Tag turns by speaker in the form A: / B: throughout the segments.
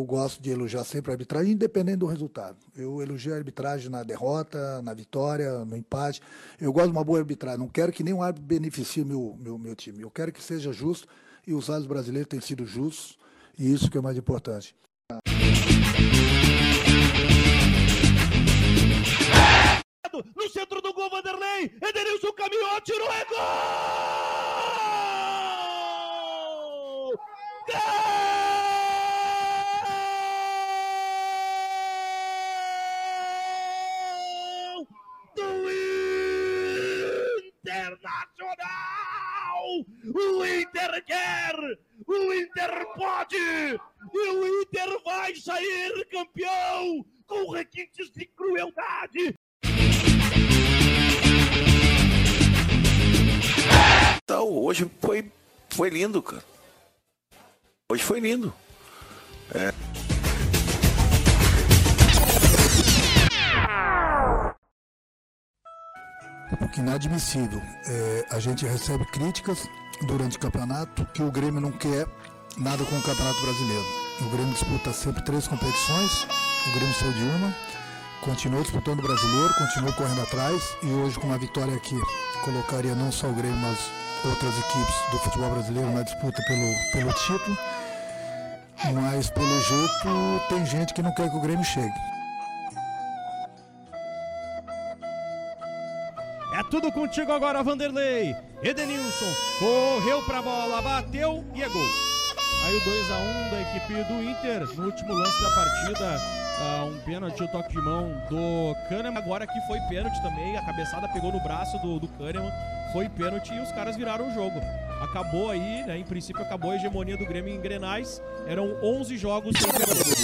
A: eu gosto de elogiar sempre a arbitragem, independente do resultado. Eu elogio a arbitragem na derrota, na vitória, no empate. Eu gosto de uma boa arbitragem. Não quero que nenhum árbitro beneficie meu, meu, meu time. Eu quero que seja justo e os árbitros brasileiros têm sido justos e isso que é mais importante.
B: No centro do gol, Vanderlei. Edenilson caminhou, tirou, é gol! Gol! Internacional! O Inter quer! O Inter pode! E o Inter vai sair campeão! Com requintes de crueldade!
C: Então, hoje foi, foi lindo, cara. Hoje foi lindo. É.
A: Porque inadmissível. É, a gente recebe críticas durante o campeonato que o Grêmio não quer nada com o Campeonato Brasileiro. O Grêmio disputa sempre três competições, o Grêmio saiu de uma, continuou disputando o brasileiro, continuou correndo atrás e hoje com uma vitória aqui colocaria não só o Grêmio, mas outras equipes do futebol brasileiro na disputa pelo, pelo título. Mas pelo jeito tem gente que não quer que o Grêmio chegue.
B: Tudo contigo agora, Vanderlei. Edenilson correu pra bola, bateu e é gol. Aí o 2 a 1 da equipe do Inter no último lance da partida. Uh, um pênalti, o toque de mão do Kahneman. Agora que foi pênalti também, a cabeçada pegou no braço do, do Kahneman. Foi pênalti e os caras viraram o jogo. Acabou aí, né? Em princípio acabou a hegemonia do Grêmio em Grenais. Eram 11 jogos sem pênalti.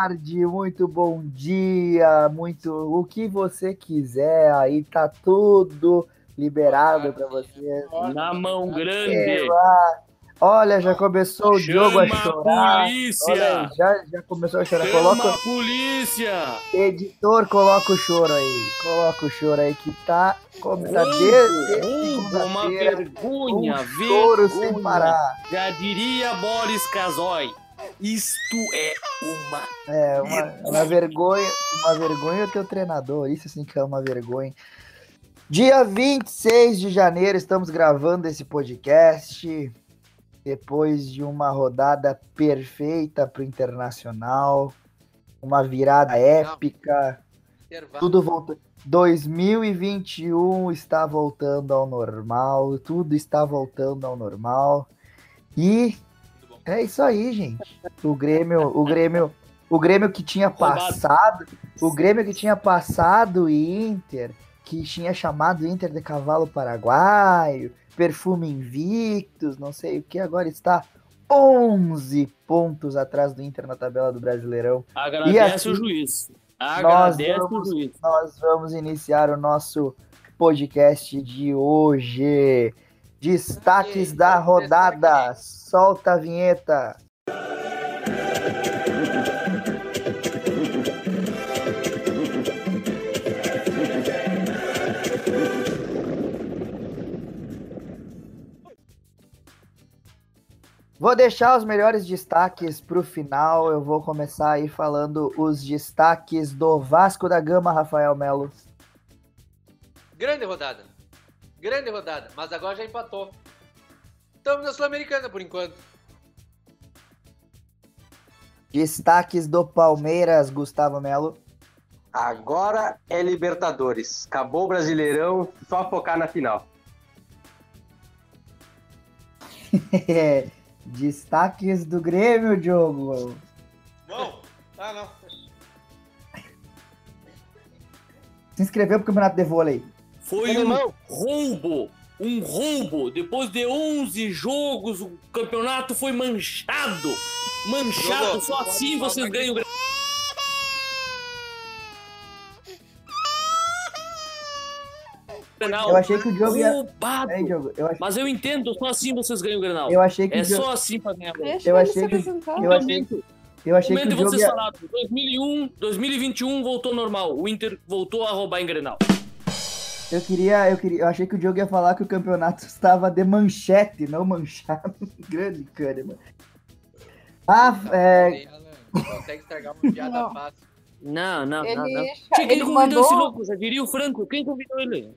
D: Tarde, muito bom dia, muito o que você quiser, aí tá tudo liberado para você.
E: Na mão grande.
D: Olha, já começou o Diogo a chorar.
E: polícia!
D: Olha, já, já começou a chorar.
E: Chama
D: Coloca,
E: polícia!
D: editor, coloca o choro aí. Coloca o choro aí que tá, como tá desde
E: uma vergonha,
D: um choro sem
E: vergonha.
D: parar.
E: Já diria Boris Casoy. Isto é uma
D: É, uma, uma vergonha, uma vergonha o teu treinador, isso sim que é uma vergonha. Dia 26 de janeiro, estamos gravando esse podcast depois de uma rodada perfeita para o Internacional, uma virada épica, tudo voltou. 2021 está voltando ao normal, tudo está voltando ao normal. E é isso aí, gente. O Grêmio, o Grêmio, o Grêmio que tinha passado, o Grêmio que tinha passado o Inter, que tinha chamado o Inter de cavalo paraguaio, perfume invictus, não sei o que, agora está 11 pontos atrás do Inter na tabela do Brasileirão.
E: Agradece
D: assim,
E: o juiz.
D: Nós
E: Agradece
D: vamos,
E: o juiz.
D: nós vamos iniciar o nosso podcast de hoje. Destaques da rodada. Solta a vinheta. Vou deixar os melhores destaques para o final. Eu vou começar aí falando os destaques do Vasco da Gama, Rafael Melo.
F: Grande rodada. Grande rodada. Mas agora já empatou. Estamos na Sul-Americana por enquanto.
D: Destaques do Palmeiras, Gustavo Melo.
G: Agora é Libertadores. Acabou o Brasileirão, só focar na final.
D: Destaques do Grêmio, Diogo.
F: Não. Ah, não.
D: Se inscreveu pro Campeonato de Vôlei.
E: Foi um roubo. um roubo. Depois de 11 jogos, o campeonato foi manchado. Manchado,
H: Jogou.
E: só assim vocês ganham o Grenal.
D: Eu achei que o Diogo ia.
E: Roubado.
D: É, Diogo, eu achei,
E: Mas eu entendo, só assim vocês ganham o Grenal.
D: eu achei que
E: É
D: Diogo.
E: só assim pra ganhar
D: Eu achei que-. Eu achei, eu achei que o Diogo ia.
E: falaram, 2001, 2021 voltou normal. O Inter voltou a roubar em Grenal.
D: Eu queria, eu queria, eu achei que o Diogo ia falar que o campeonato estava de manchete, não manchado. Grande Kahneman. Ah, é,
F: Consegue estragar uma piada
I: Não.
F: fácil.
E: Não, não,
I: Ele,
E: não, não. Tinha que ele convidou
I: mandou,
E: esse louco, já diria o Franco. Quem convidou ele?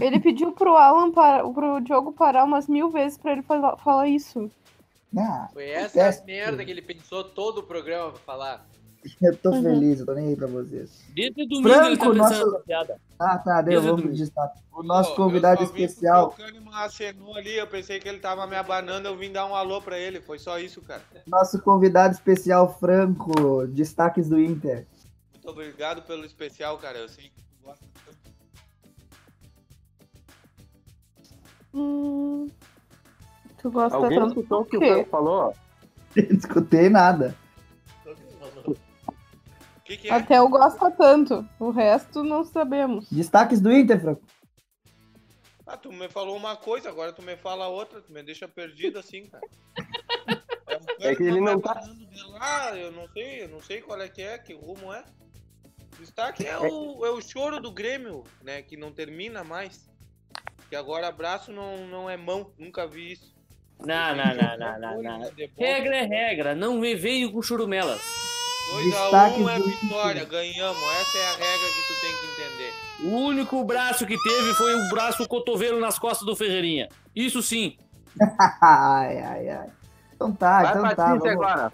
I: ele pediu pro Alan para, pro Diogo parar umas mil vezes pra ele falar, falar isso.
D: ah,
F: Foi essa merda que ele pensou todo o programa pra falar.
D: eu tô
I: Uhum.
D: feliz, eu tô nem aí pra vocês.
E: Desde domingo ele tá
D: Franco, nosso-
E: piada.
D: Ah, tá, deu, vamos destaque. O nosso
H: Pô,
D: convidado
H: eu
D: especial,
H: O Kahneman acenou ali, eu pensei que ele tava me abanando, eu vim dar um alô pra ele. Foi só isso, cara.
D: nosso convidado especial Franco, destaques do Inter.
H: Muito obrigado pelo especial, cara. Eu sei que tu gosta tanto.
I: Hum, tu gosta
G: Alguém
I: tanto
G: escutou o
I: do
G: que o? Franco falou?
D: Não escutei nada.
H: O que, que é?
I: Até eu gosto tanto. O resto não sabemos.
D: Destaques do Inter, Franco.
H: Ah, tu me falou uma coisa, agora tu me fala outra, tu me deixa perdido assim, cara. É,
G: É que ele não tá-
H: lá, eu não sei, eu não sei qual é que é, que rumo é. Destaque é o, é o choro do Grêmio, né? Que não termina mais. Que agora abraço não, não é mão, nunca vi isso.
E: Não, não, não, não, não, não. Regra é regra, não me veio com churumelas.
H: 2x1
D: Destaques
H: é
D: do
H: vitória, ganhamos. Essa é a regra que tu tem que entender.
E: O único braço que teve foi o braço o cotovelo nas costas do Ferreirinha. Isso sim.
D: ai, ai, ai. Então tá,
G: Vai
D: então tá. Vamos,
G: agora.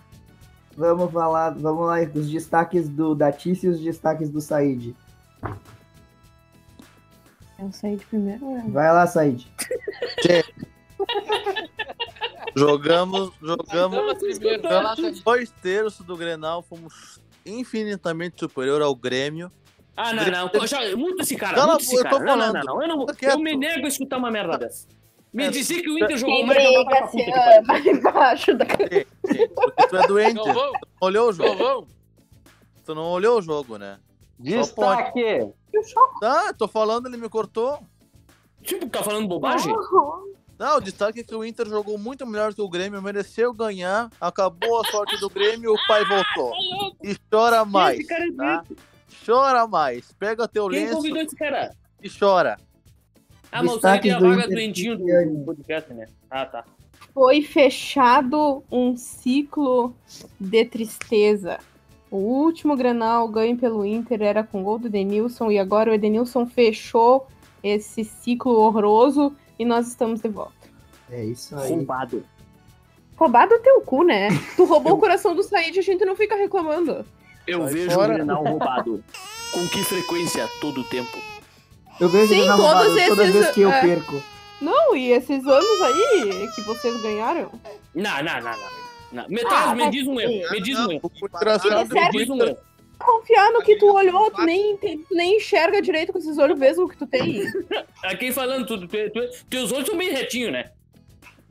D: vamos falar, vamos lá, os destaques do Datício e os destaques do Said.
I: Eu saí de primeiro. né?
D: Vai lá, Said.
J: Jogamos, jogamos
F: lá,
J: dois terços do Grenal, fomos infinitamente superior ao Grêmio.
E: Ah, não, não. Poxa, muito esse cara,
J: Cala
E: esse
J: boca, eu tô
E: cara. Não, não,
J: falando.
E: não, não. Eu, não eu me nego a escutar uma merda dessa. Me
J: É,
E: dizer que o Inter jogou já vai pra puta
I: se
E: que
I: embaixo da
J: porque tu é doente, não olhou o jogo.
F: Galvão.
J: Tu não olhou o jogo, né?
G: Destaque.
J: Tá, tô falando, ele me cortou.
E: Tipo, tá falando bobagem?
J: Não, o destaque é que o Inter jogou muito melhor que o Grêmio, mereceu ganhar, acabou a sorte do Grêmio, o pai voltou. E chora mais,
E: Esse cara é
J: tá? Chora mais. Pega teu
E: Quem
J: lenço
E: convidou esse cara?
J: e chora.
E: Ah, mas você é a
D: do
E: vaga
D: Inter,
E: doentinho do podcast, né? Ah, tá.
I: Foi fechado um ciclo de tristeza. O último Granal ganho pelo Inter era com gol do Edenilson e agora o Edenilson fechou esse ciclo horroroso e nós estamos de volta.
D: É isso aí.
E: Roubado.
I: Roubado o teu cu, né? Tu roubou o coração do Said e a gente não fica reclamando.
E: Eu
J: Sai
E: vejo
J: fora.
E: o Grenal roubado. Com que frequência? Todo o tempo.
D: Eu vejo
I: Sim,
D: ele na
I: todos
D: roubada toda
I: esses,
D: vez que eu
I: é.
D: perco.
I: Não, e esses anos aí que vocês ganharam?
E: Não, não, não, não. não. Me, traz,
I: Ah,
E: me diz um erro. Me diz um erro.
J: O?
E: Me diz um erro.
I: Confiar no que tu olhou, tu nem, tu nem enxerga direito com esses olhos vesgos que tu tem.
E: Aqui falando tudo, tu, tu, teus olhos são bem retinhos, né?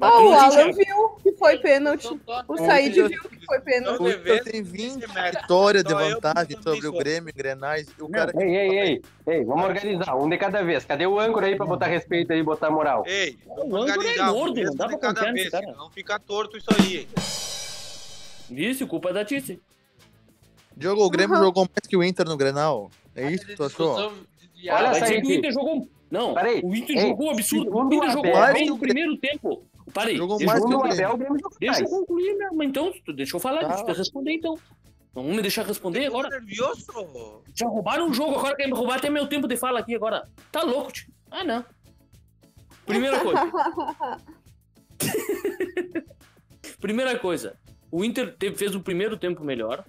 I: Ah, o
E: não
I: Alan viu que foi pênalti. O Said viu que foi pênalti.
J: O Inter tem 20 vitórias de vantagem sobre o. Grêmio Grenais. E o
G: Não,
J: cara
G: ei, ei, ei, ei, vamos organizar, um de cada vez. Cadê o âncora aí pra botar respeito aí e botar moral?
H: Ei,
E: O âncora é
H: um
E: gordo,
H: mesmo
E: não dá
H: de
E: pra
H: cada
E: confiar nesse cara.
H: senão fica torto isso aí. hein?
E: Isso, culpa da Tice.
J: Diogo, o Grêmio
I: Uhum.
J: jogou mais que o Inter no Grenal. É isso que tu achou?
G: Olha
E: que o Inter jogou. Não,
G: Peraí.
E: o Inter
G: Ei,
E: jogou absurdo. O Inter jogou
G: Abel-
E: bem no primeiro tempo. Parei.
J: Jogou mais
E: eu-
J: que o
G: o
J: Grêmio.
G: Abel, o Grêmio jogou
E: deixa eu
G: mais.
E: concluir, né? Mas então, deixa eu falar,
J: Tá.
E: deixa eu responder então. Não me deixar responder agora.
H: nervioso?
E: Já roubaram um jogo, agora querem me roubar até meu tempo de fala aqui agora. Tá louco, tio. Ah, não. Primeira coisa. Primeira coisa. O Inter teve- fez o primeiro tempo melhor.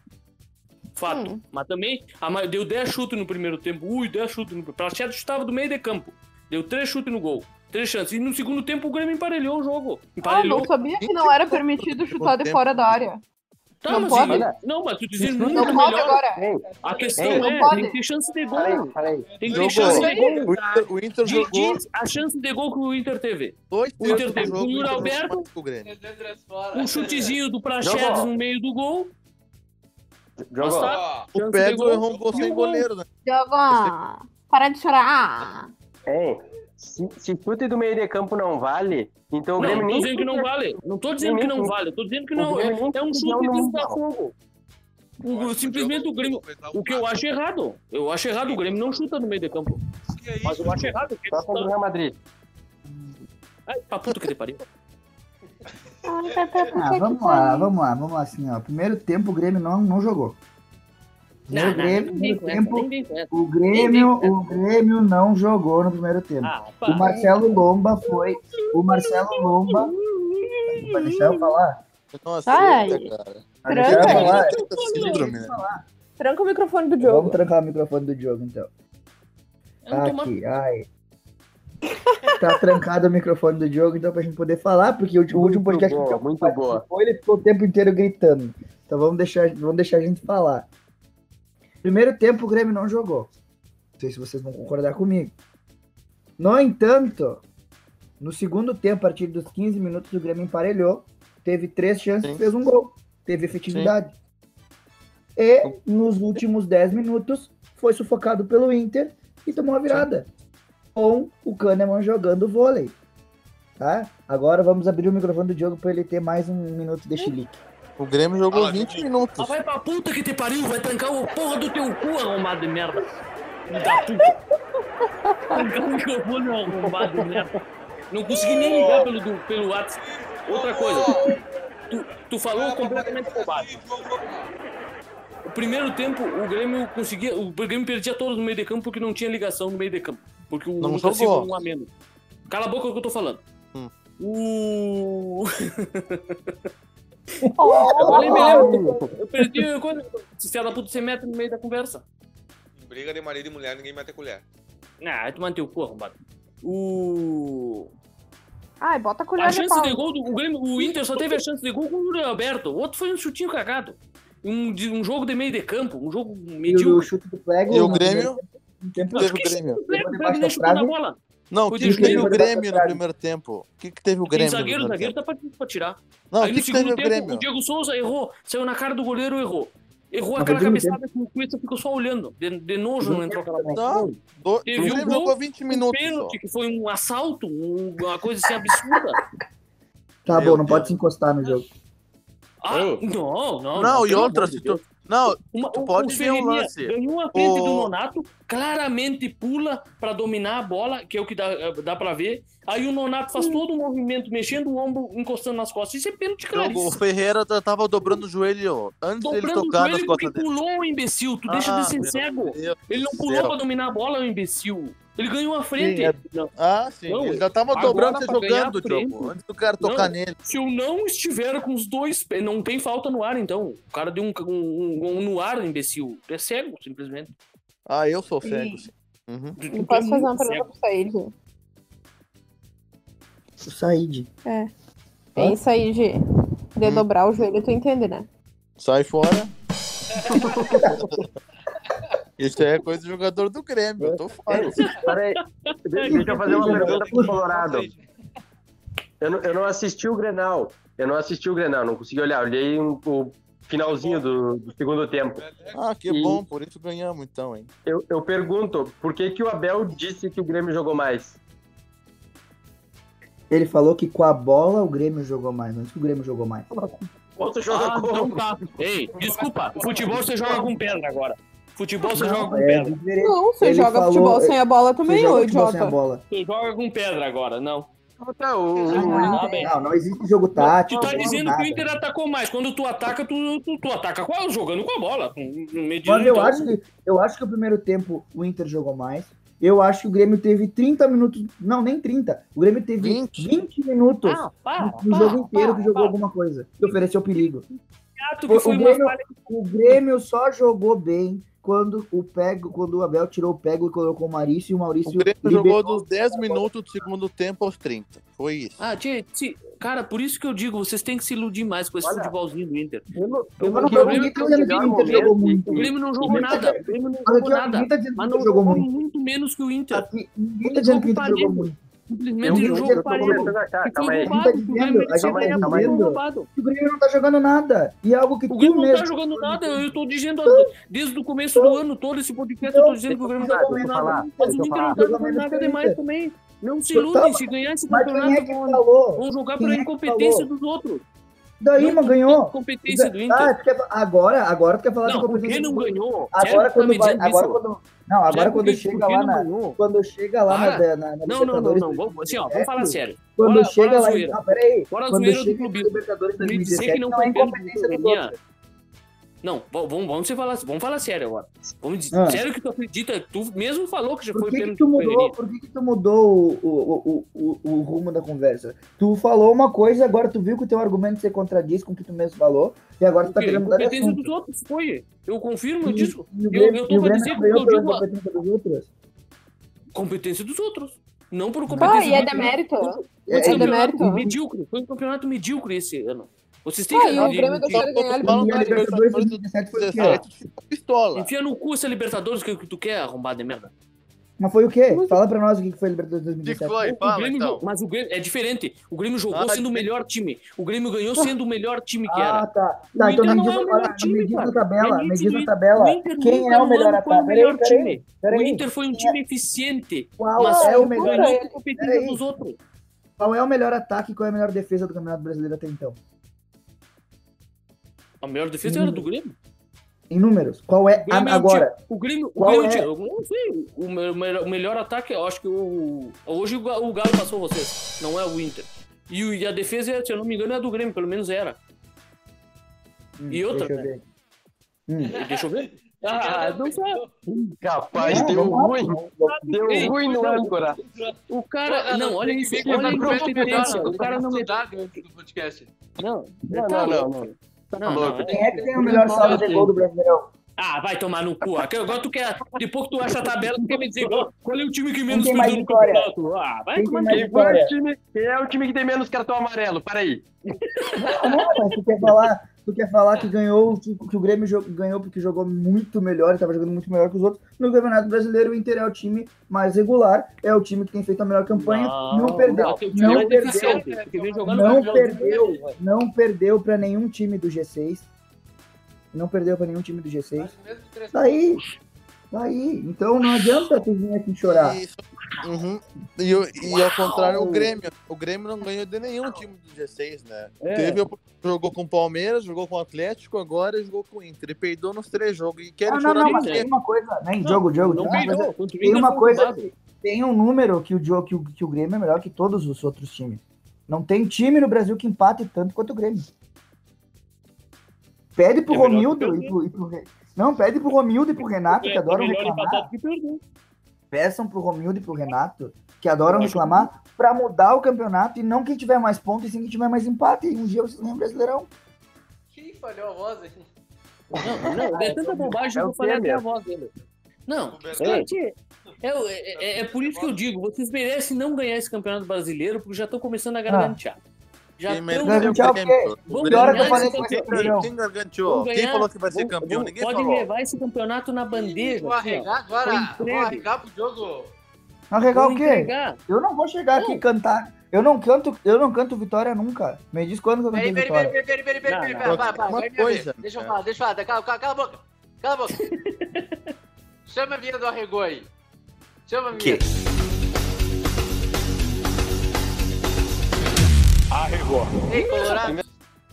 E: Fato.
I: Hum.
E: Mas também a deu 10 chutes no primeiro tempo. Ui, 10 chutes no Prachedo chutava do meio de campo. Deu 3 chutes no gol. 3 chances. E no segundo tempo o Grêmio emparelhou o jogo.
I: Ah,
E: Emparelhou.
I: não sabia que não era permitido chutar de fora da área.
E: Tá,
I: Não
E: mas
I: pode?
E: não, mas tu dizendo
I: Não
E: muito
I: pode
E: melhor.
I: agora.
G: Ei,
E: A questão
G: Ei,
I: não
E: é,
I: pode.
E: tem que ter chance de gol.
G: peraí, peraí.
E: Tem que ter chance de gol.
J: O Inter, o Inter
E: Diz,
J: jogou
E: diz a chance de gol que o Inter teve.
J: dois
E: o Inter teve o
J: o Inter jogou
E: Alberto.
J: o Grêmio.
E: Um chutezinho do Praxedes no meio do gol.
G: Jogou.
E: Basta-
J: O
E: gol.
J: errou gol sem goleiro, né?
I: Joga. Para de chorar.
G: Ei, se, se chute do meio de campo não vale, então o
E: Não,
G: Grêmio
E: não tô
G: nem.
E: dizendo que não vale. Não tô dizendo que não vale. Tô dizendo que não. É, é um chute de Botafogo. O- simplesmente o Grêmio. O que eu acho errado. Eu acho errado. O Grêmio não chuta no meio de campo.
H: É
E: Mas eu acho errado.
G: Só contra o Real Madrid.
E: Ai, pra puta que te pariu.
D: Ah, vamos lá, vamos lá, vamos lá, assim, ó. Primeiro tempo o Grêmio não, não jogou.
E: Não,
D: Primeiro
E: não,
D: Grêmio,
E: com essa,
D: tempo,
E: essa.
D: o Grêmio, o Grêmio não jogou no primeiro tempo.
E: Ah,
D: O. Marcelo Lomba foi. O Marcelo Lomba. Vai deixar eu falar?
J: Não
I: Ai.
J: aceita, cara.
D: Deixar eu
I: Tranca.
D: falar?
J: Síndrome, né?
I: Tranca o microfone do
D: Vamos
I: jogo.
D: trancar o microfone do Diogo, então.
E: Não
D: Aqui, ai. Tá trancado o microfone do Diogo, então pra gente poder falar, porque o último podcast
G: boa,
D: que eu
G: muito boa.
D: ele ficou o tempo inteiro gritando. Então vamos deixar, vamos deixar a gente falar. Primeiro tempo o Grêmio não jogou. Não sei se vocês vão concordar comigo. No entanto, no segundo tempo, a partir dos 15 minutos, o Grêmio emparelhou, teve três chances
J: Sim.
D: e fez um gol. Teve efetividade. E nos últimos 10 minutos foi sufocado pelo Inter e tomou a virada. Com o Kahneman jogando vôlei. Tá? Agora vamos abrir o microfone do Diogo para ele ter mais um minuto de chilique.
J: O Grêmio jogou
H: Fala,
J: 20
H: Didi.
J: minutos.
E: Ah, vai pra puta que te pariu, vai trancar o porra do teu cu, arrombado de merda. Filho Da puta. Trancar o microfone, arrombado de merda. Não consegui nem ligar pelo, do, pelo WhatsApp. Outra coisa, tu, tu falou completamente bobagem. O primeiro tempo, o Grêmio conseguia. O Grêmio perdia todos no meio de campo porque não tinha ligação no meio de campo. Porque o
J: Não
E: Lucas. Silva um a menos. Cala a boca que eu tô falando.
J: Hum.
E: O. Eu falei mesmo. Eu perdi. Quando... Se da puta você mete no meio da conversa.
H: Em briga de marido e mulher, ninguém mete a colher.
E: Ah, tu mantém o cu, arrombado. O.
I: Ai, bota a colher
E: A
I: de
E: chance
I: pau.
E: de gol do o, Grêmio, o Inter só teve a chance de gol com o Yuri Alberto. O outro foi um chutinho cagado. Um, de- um jogo de meio de campo, um jogo
D: E o
E: medíocre.
D: chute do Plego.
J: E o
D: no tempo-
J: Teve o Grêmio.
E: o bola.
J: Não, o que, que teve o Grêmio no primeiro tempo? O que, que teve o Grêmio?
E: zagueiro, o
J: primeiro
E: zagueiro
J: tempo?
E: tá pra, pra tirar.
J: Não, o
E: Aí
J: que,
E: no
J: que teve
E: segundo
J: o
E: tempo,
J: Grêmio?
E: o Diego Souza errou, saiu na cara do goleiro errou. Errou
D: Não,
E: aquela
D: mas no
E: cabeçada que o Cuesta ficou só olhando. De, de nojo não entrou aquela bola.
J: Não, do, o
E: Teve um
J: Grêmio
E: gol,
J: jogou 20
E: Um
J: minutos só.
E: pênalti, que foi um assalto, um- uma coisa assim absurda.
D: Tá bom, não pode se encostar no jogo.
E: Ah, não, não.
J: Não, e outra, se tu... Não,
E: Uma,
J: Tu
E: o-
J: pode
E: o
J: ver um
E: Ferreirinha
J: lance.
E: Ganhou a frente
J: O-
E: do Nonato, claramente pula pra dominar a bola, que é o que dá, dá pra ver. Aí o Nonato faz todo o movimento, mexendo o ombro, encostando nas costas. Isso é pênalti
J: o
E: claríssimo.
J: Ferreira já tava dobrando o joelho antes dele
E: Dobrando o
J: tocar nas
E: joelho
J: costas
E: porque
J: dele.
E: pulou o imbecil. Tu deixa
J: Ah,
E: de ser
J: meu
E: cego.
J: Deus
E: Ele não
J: do
E: pulou pra dominar a bola, o imbecil. Ele ganhou a frente.
J: Sim, é-
E: Não,
J: Ah, sim.
E: Não,
J: ele já tava dobrando e
E: ganhar
J: jogando. Diogo. Antes do cara tocar
E: Não.
J: nele.
E: Se eu não estiver com os dois pés, não tem falta no ar, então. O cara deu um, um, um- no ar, imbecil. Tu é cego, simplesmente.
J: Ah, eu sou cego, sim. Uhum.
E: Tu- é
I: posso fazer uma pergunta
E: cego.
I: pro Said?
D: O Said.
I: É. É isso aí de, de
J: Hum.
I: dobrar o joelho, tu entende, né?
J: Sai fora. Isso é coisa do jogador do Grêmio. Eu tô fora.
G: Peraí, de- deixa eu fazer uma pergunta pro Colorado. Eu não, eu não assisti o Grenal. Eu não assisti o Grenal, não consegui olhar. Olhei um- o finalzinho do, do segundo tempo.
J: Ah, que
G: E-
J: bom. Por isso ganhamos, então, hein.
G: Eu, eu pergunto, por que, que o Abel disse que o Grêmio jogou mais?
D: Ele falou que com a bola o Grêmio jogou mais, não que o Grêmio jogou mais.
G: Outro joga
E: Ah, então
G: como?
E: tá. Ei, desculpa. Futebol você joga com pedra agora. Futebol você joga com
D: é
E: pedra.
D: diferente.
I: Não, você
D: Ele
I: joga
D: falou-
I: futebol sem a bola também, ô idiota.
E: Você joga com pedra agora, não.
G: Tá, o- o-
D: Não,
E: bem.
D: não, não existe jogo tático.
E: Tu tá
D: não
E: dizendo
D: nada.
E: que o Inter atacou mais. Quando tu ataca, tu, tu, tu ataca qual? Jogando com a bola.
D: Mas eu
E: então.
D: acho, que, eu acho que o primeiro tempo o Inter jogou mais. Eu acho que o Grêmio teve 30 minutos. Não, nem 30. O Grêmio teve 20,
J: 20.
D: minutos
E: Ah, para,
D: no, no
E: para,
D: jogo inteiro
E: para,
D: que jogou
E: para.
D: alguma coisa. Que ofereceu perigo.
E: Teatro
D: O, quando o Pego, quando o Abel tirou o Pego e colocou o Maurício, e o Maurício.
J: O
D: Grêmio
J: jogou dos 10 minutos do segundo tempo aos 30. Foi isso.
E: Ah, tchê, tchê, cara, por isso que eu digo, vocês têm que se iludir mais com esse
G: Olha,
E: futebolzinho do Inter.
G: Eu,
D: eu
E: o Grêmio não jogou nada. O Grêmio não jogou
D: tá nada.
E: Mas não
D: jogou muito
E: menos que o Inter.
D: Ninguém tá dizendo que o Inter jogou
E: tá
D: muito.
E: Simplesmente
D: é
E: um jogo,
D: jogo
E: o Grêmio
D: não tá jogando nada. E algo que
E: o Grêmio não tá jogando nada. Eu tô dizendo desde o começo do ano todo esse podcast, eu tô dizendo que o Grêmio não tá jogando nada. Mas o Inter não tá jogando nada demais também. Não se iludem, se ganhar esse campeonato, vão jogar pela incompetência dos outros.
D: Daíma
E: não,
D: ganhou.
E: Competência do Inter.
D: Ah, é quer, é agora, agora tu quer falar
E: não,
D: de competência.
E: quem
D: não
E: ganhou.
D: Agora quando vai, agora
E: isso.
D: quando não, agora quando, chega
E: na,
D: quando
E: chega
D: lá
E: na,
D: quando chega lá na, na,
E: Não, não, não, não, vamos, assim, ó, vamos falar sério.
D: Quando
E: bora,
D: chega
E: bora
D: lá,
E: zoeira.
D: não, peraí. Quando
E: do clube.
D: Libertadores 2017,
E: que não,
D: não é incompetência
E: do,
D: do,
E: não, vamos, vamos, falar, vamos falar sério agora. Vamos,
D: ah.
E: Sério que tu acredita? Tu mesmo falou que já
D: por
E: foi
D: que
E: pênalti.
D: Que
E: tu
D: mudou, por que, que tu mudou o, o, o, o, rumo da conversa? Tu falou uma coisa, agora tu viu que o teu argumento se contradiz com o que tu mesmo falou, e agora tu tá querendo mudar de assunto.
E: dos outros, foi. Eu confirmo,
D: e,
E: eu
D: digo. E,
E: eu, eu tô pra dizer que eu digo...
D: Competência dos outros?
E: Competência dos outros não por competência.
I: Ah, e é demérito.
D: É, é
I: demérito.
E: Medíocre. Foi um campeonato medíocre esse ano. Vocês têm
I: ah,
E: que.
I: O Grêmio deixou de ganhar
D: tá
I: Libertadores
D: 2017 foi o quê?
J: Pistola.
E: Enfia no cu essa Libertadores, que, tu quer, arrombado de merda.
D: Mas foi o quê? Fala pra nós o que foi a Libertadores
J: 2017. Que foi?
E: O,
J: Fala, o
E: Grêmio,
J: então.
E: Mas o Grêmio é diferente. O Grêmio jogou
J: ah,
E: sendo o melhor time. O Grêmio ganhou sendo o melhor time que
D: ah,
E: era.
D: Ah,
E: tá.
D: Tá, então me
E: é
D: na tabela, me na tabela. Quem é o melhor
E: ataque? O melhor time. O Inter foi um é? time eficiente. Mas
D: é o melhor
E: ganhou competindo
D: com
E: os outros.
D: Qual é o melhor ataque e qual é a melhor defesa do Campeonato Brasileiro até então?
E: A melhor defesa era do Grêmio.
D: Em números. Qual é a,
E: é
D: agora?
E: O Grêmio, o Grêmio,
D: é?
E: é? eu não sei. O, melhor, o melhor ataque, eu acho que o. Hoje o Galo passou vocês, não é o Inter. E, o, e a defesa, se eu não me engano, é do Grêmio, pelo menos era.
D: Hum,
E: e outra.
D: Deixa eu né? ver. Hum.
E: Deixa eu ver. Ah, não sei.
G: Capaz,
D: não,
G: deu ruim. Deu
E: ruim
G: ruim no âncora.
E: O cara. Não, olha isso. Olha a incompetência. O cara não. Não,
G: não, não.
E: Quem
G: tá
E: é
D: que tem o melhor saldo de gol do Brasileirão?
E: Ah, vai tomar no cu. Agora tu quer. Depois que tu acha a tabela, tu quer me dizer qual é o time que menos fez no campeonato. Ah, vai tomar no cu.
G: É o time que tem menos cartão amarelo? Peraí.
D: Não, mas tu quer falar. Tu quer falar que ganhou, que, que o Grêmio ganhou porque jogou muito melhor, estava jogando muito melhor que os outros. No Campeonato Brasileiro, o Inter é o time mais regular, é o time que tem feito a melhor campanha. Não,
E: não perdeu.
D: Não,
E: não
D: perdeu. Não perdeu. Não perdeu para nenhum time do G6. Não perdeu para nenhum time do G6. Daí, Tá aí. Então não adianta tu vir aqui chorar.
J: Uhum. E, e ao contrário, o Grêmio. O Grêmio não ganhou de nenhum time do G6, né?
E: É.
J: Teve, jogou com o Palmeiras, jogou com o Atlético, agora jogou com o Inter. E perdeu nos três jogos. E quer
D: ah, não, não, mas tem uma coisa, né?
E: Em não,
D: jogo, jogo,
E: não,
D: tem uma coisa. Tem um número que o, que, o, que o Grêmio é melhor que todos os outros times. Não tem time no Brasil que empate tanto quanto o Grêmio. Pede pro
E: é
D: Romildo e pro, e pro, não, pede pro Romildo e pro Renato, que adoram reclamar. Peçam pro Romildo e pro Renato, que adoram reclamar, para mudar o campeonato e não quem tiver mais pontos, e sim quem tiver mais empate. E um dia vocês ganham o Brasileirão.
F: Quem falhou a voz aqui?
E: Não, não, é tanta bobagem que eu falei até a voz dele. Não, gente, é, é, é, é, por isso que eu digo, vocês merecem não ganhar esse campeonato brasileiro, porque já estão começando a garantir. Ah. Já
J: quem merece o prêmio.
E: Vamos
D: hora que eu falei que vai ser
E: campeão.
J: Quem
E: garantiu?
J: Quem falou que vai ser campeão? Ninguém
E: pode
J: falou.
E: Pode levar esse campeonato na bandeja.
F: Vou arregar assim,
E: agora.
F: Vou arregar pro jogo.
D: Arregar o quê?
E: Entregar.
D: Eu não vou chegar não. aqui e cantar. Eu não canto, eu não canto vitória nunca. Me diz quando que eu cantei
F: pera,
D: vitória.
F: Peraí, peraí, peraí, peraí, peraí, peraí, peraí, peraí,
J: coisa.
F: Deixa eu
J: né?
F: falar, deixa eu falar. Cala, cala, a boca. Cala a boca. Chama a vinheta do arregou aí. Chama a vinheta.
C: Arregou.
F: Ei, Colorado,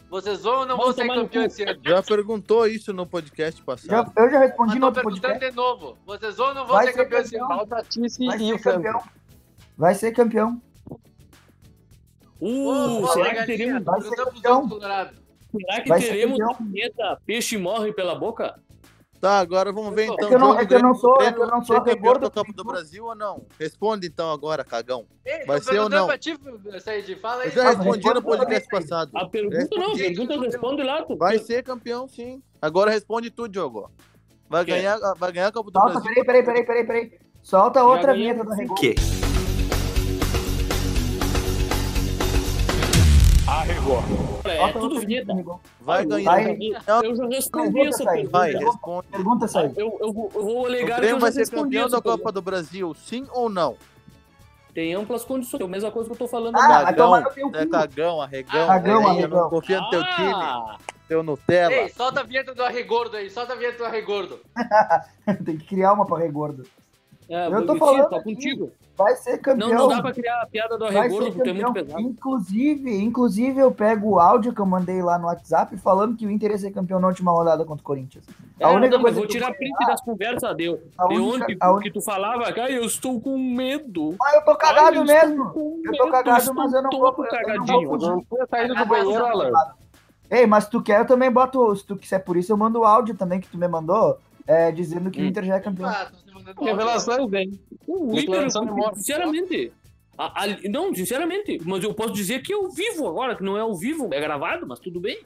F: vocês vão ou não vão ser
E: campeão
F: esse ano?
J: Já perguntou isso no podcast passado.
D: Já, eu já respondi no outro podcast.
F: de novo. Vocês vão ou não vão ser,
D: ser
F: campeão esse ano?
G: Falta
D: campeão. Vai ser campeão.
E: Uh, será que teremos...
D: Vai ser campeão.
E: Será que teremos peixe morre pela boca?
J: Tá, agora vamos ver
F: é
J: então.
D: É que eu não, é que eu não sou,
J: Grêmio,
D: é eu não sou
J: campeão
D: do
J: Copa do Brasil ou não? Responde então agora, cagão.
F: Ei,
J: Vai ser ou não?
F: Ti, fala aí.
J: Eu já
D: ah,
J: respondi no podcast passado.
E: A pergunta respondi. não, a pergunta responde lá. Tu.
J: Vai ser campeão sim. Agora responde tu, Diogo. Vai ganhar, ah, vai ganhar a Copa do
D: Solta,
J: Brasil.
D: Peraí, peraí, peraí, peraí, peraí. Solta outra vinheta do Regol.
C: Que?
E: A é tudo vinheta.
J: Vai ganhar.
D: Vai.
E: Eu já respondi
D: Pergunta,
E: essa
D: Thaís.
J: vai,
E: pergunta.
J: responde.
D: Pergunta essa aí.
E: Eu, eu, vou- eu vou
J: O
E: alegar que eu
J: vai ser campeão da
E: pergunta.
J: Copa do Brasil, sim ou não?
E: Tem amplas condições. É a mesma coisa que eu tô falando
D: Ah, vai
J: Cagão, é cagão, arregão,
D: Cagão,
J: velhinho,
D: arregão.
J: não confia no teu time,
E: Ah,
J: teu Nutella.
F: Ei, solta a vinheta do Arregordo aí, solta a vinheta do Arregordo.
D: Tem que criar uma pra Regordo.
E: É,
D: Eu tô falando
E: Tá contigo.
D: Vai ser campeão.
E: Não, não dá pra criar a piada do arregordo porque é muito pesado.
D: Inclusive, inclusive, eu pego o áudio que eu mandei lá no WhatsApp falando que o Inter ia ser campeão na última rodada contra o Corinthians.
E: É,
D: A única
E: não, mas
D: coisa
E: vou
D: que
E: tirar
D: eu-
E: print das conversas deu.
D: A
E: De
D: única-
E: onde
D: a un-
E: que tu falava, cara, eu estou com medo.
D: Ah, eu tô
E: Ai,
D: cagado
E: eu
D: mesmo. Eu tô cagado,
E: estou
D: mas eu não vou.
E: todo
D: eu não vou
E: cagadinho.
G: tinha saído do banheiro, Alan.
D: Ei, mas se tu quer, eu também boto. Se tu quiser por isso, eu mando o áudio também que tu me mandou, é, dizendo que o
E: Hum.
D: Inter já é campeão.
F: Ah,
G: Revelações, velho.
E: O Inter,
G: Declaração de morte.
E: sinceramente. a- a- não, sinceramente, mas eu posso dizer que é ao vivo agora, que não é ao vivo, é gravado, mas tudo bem.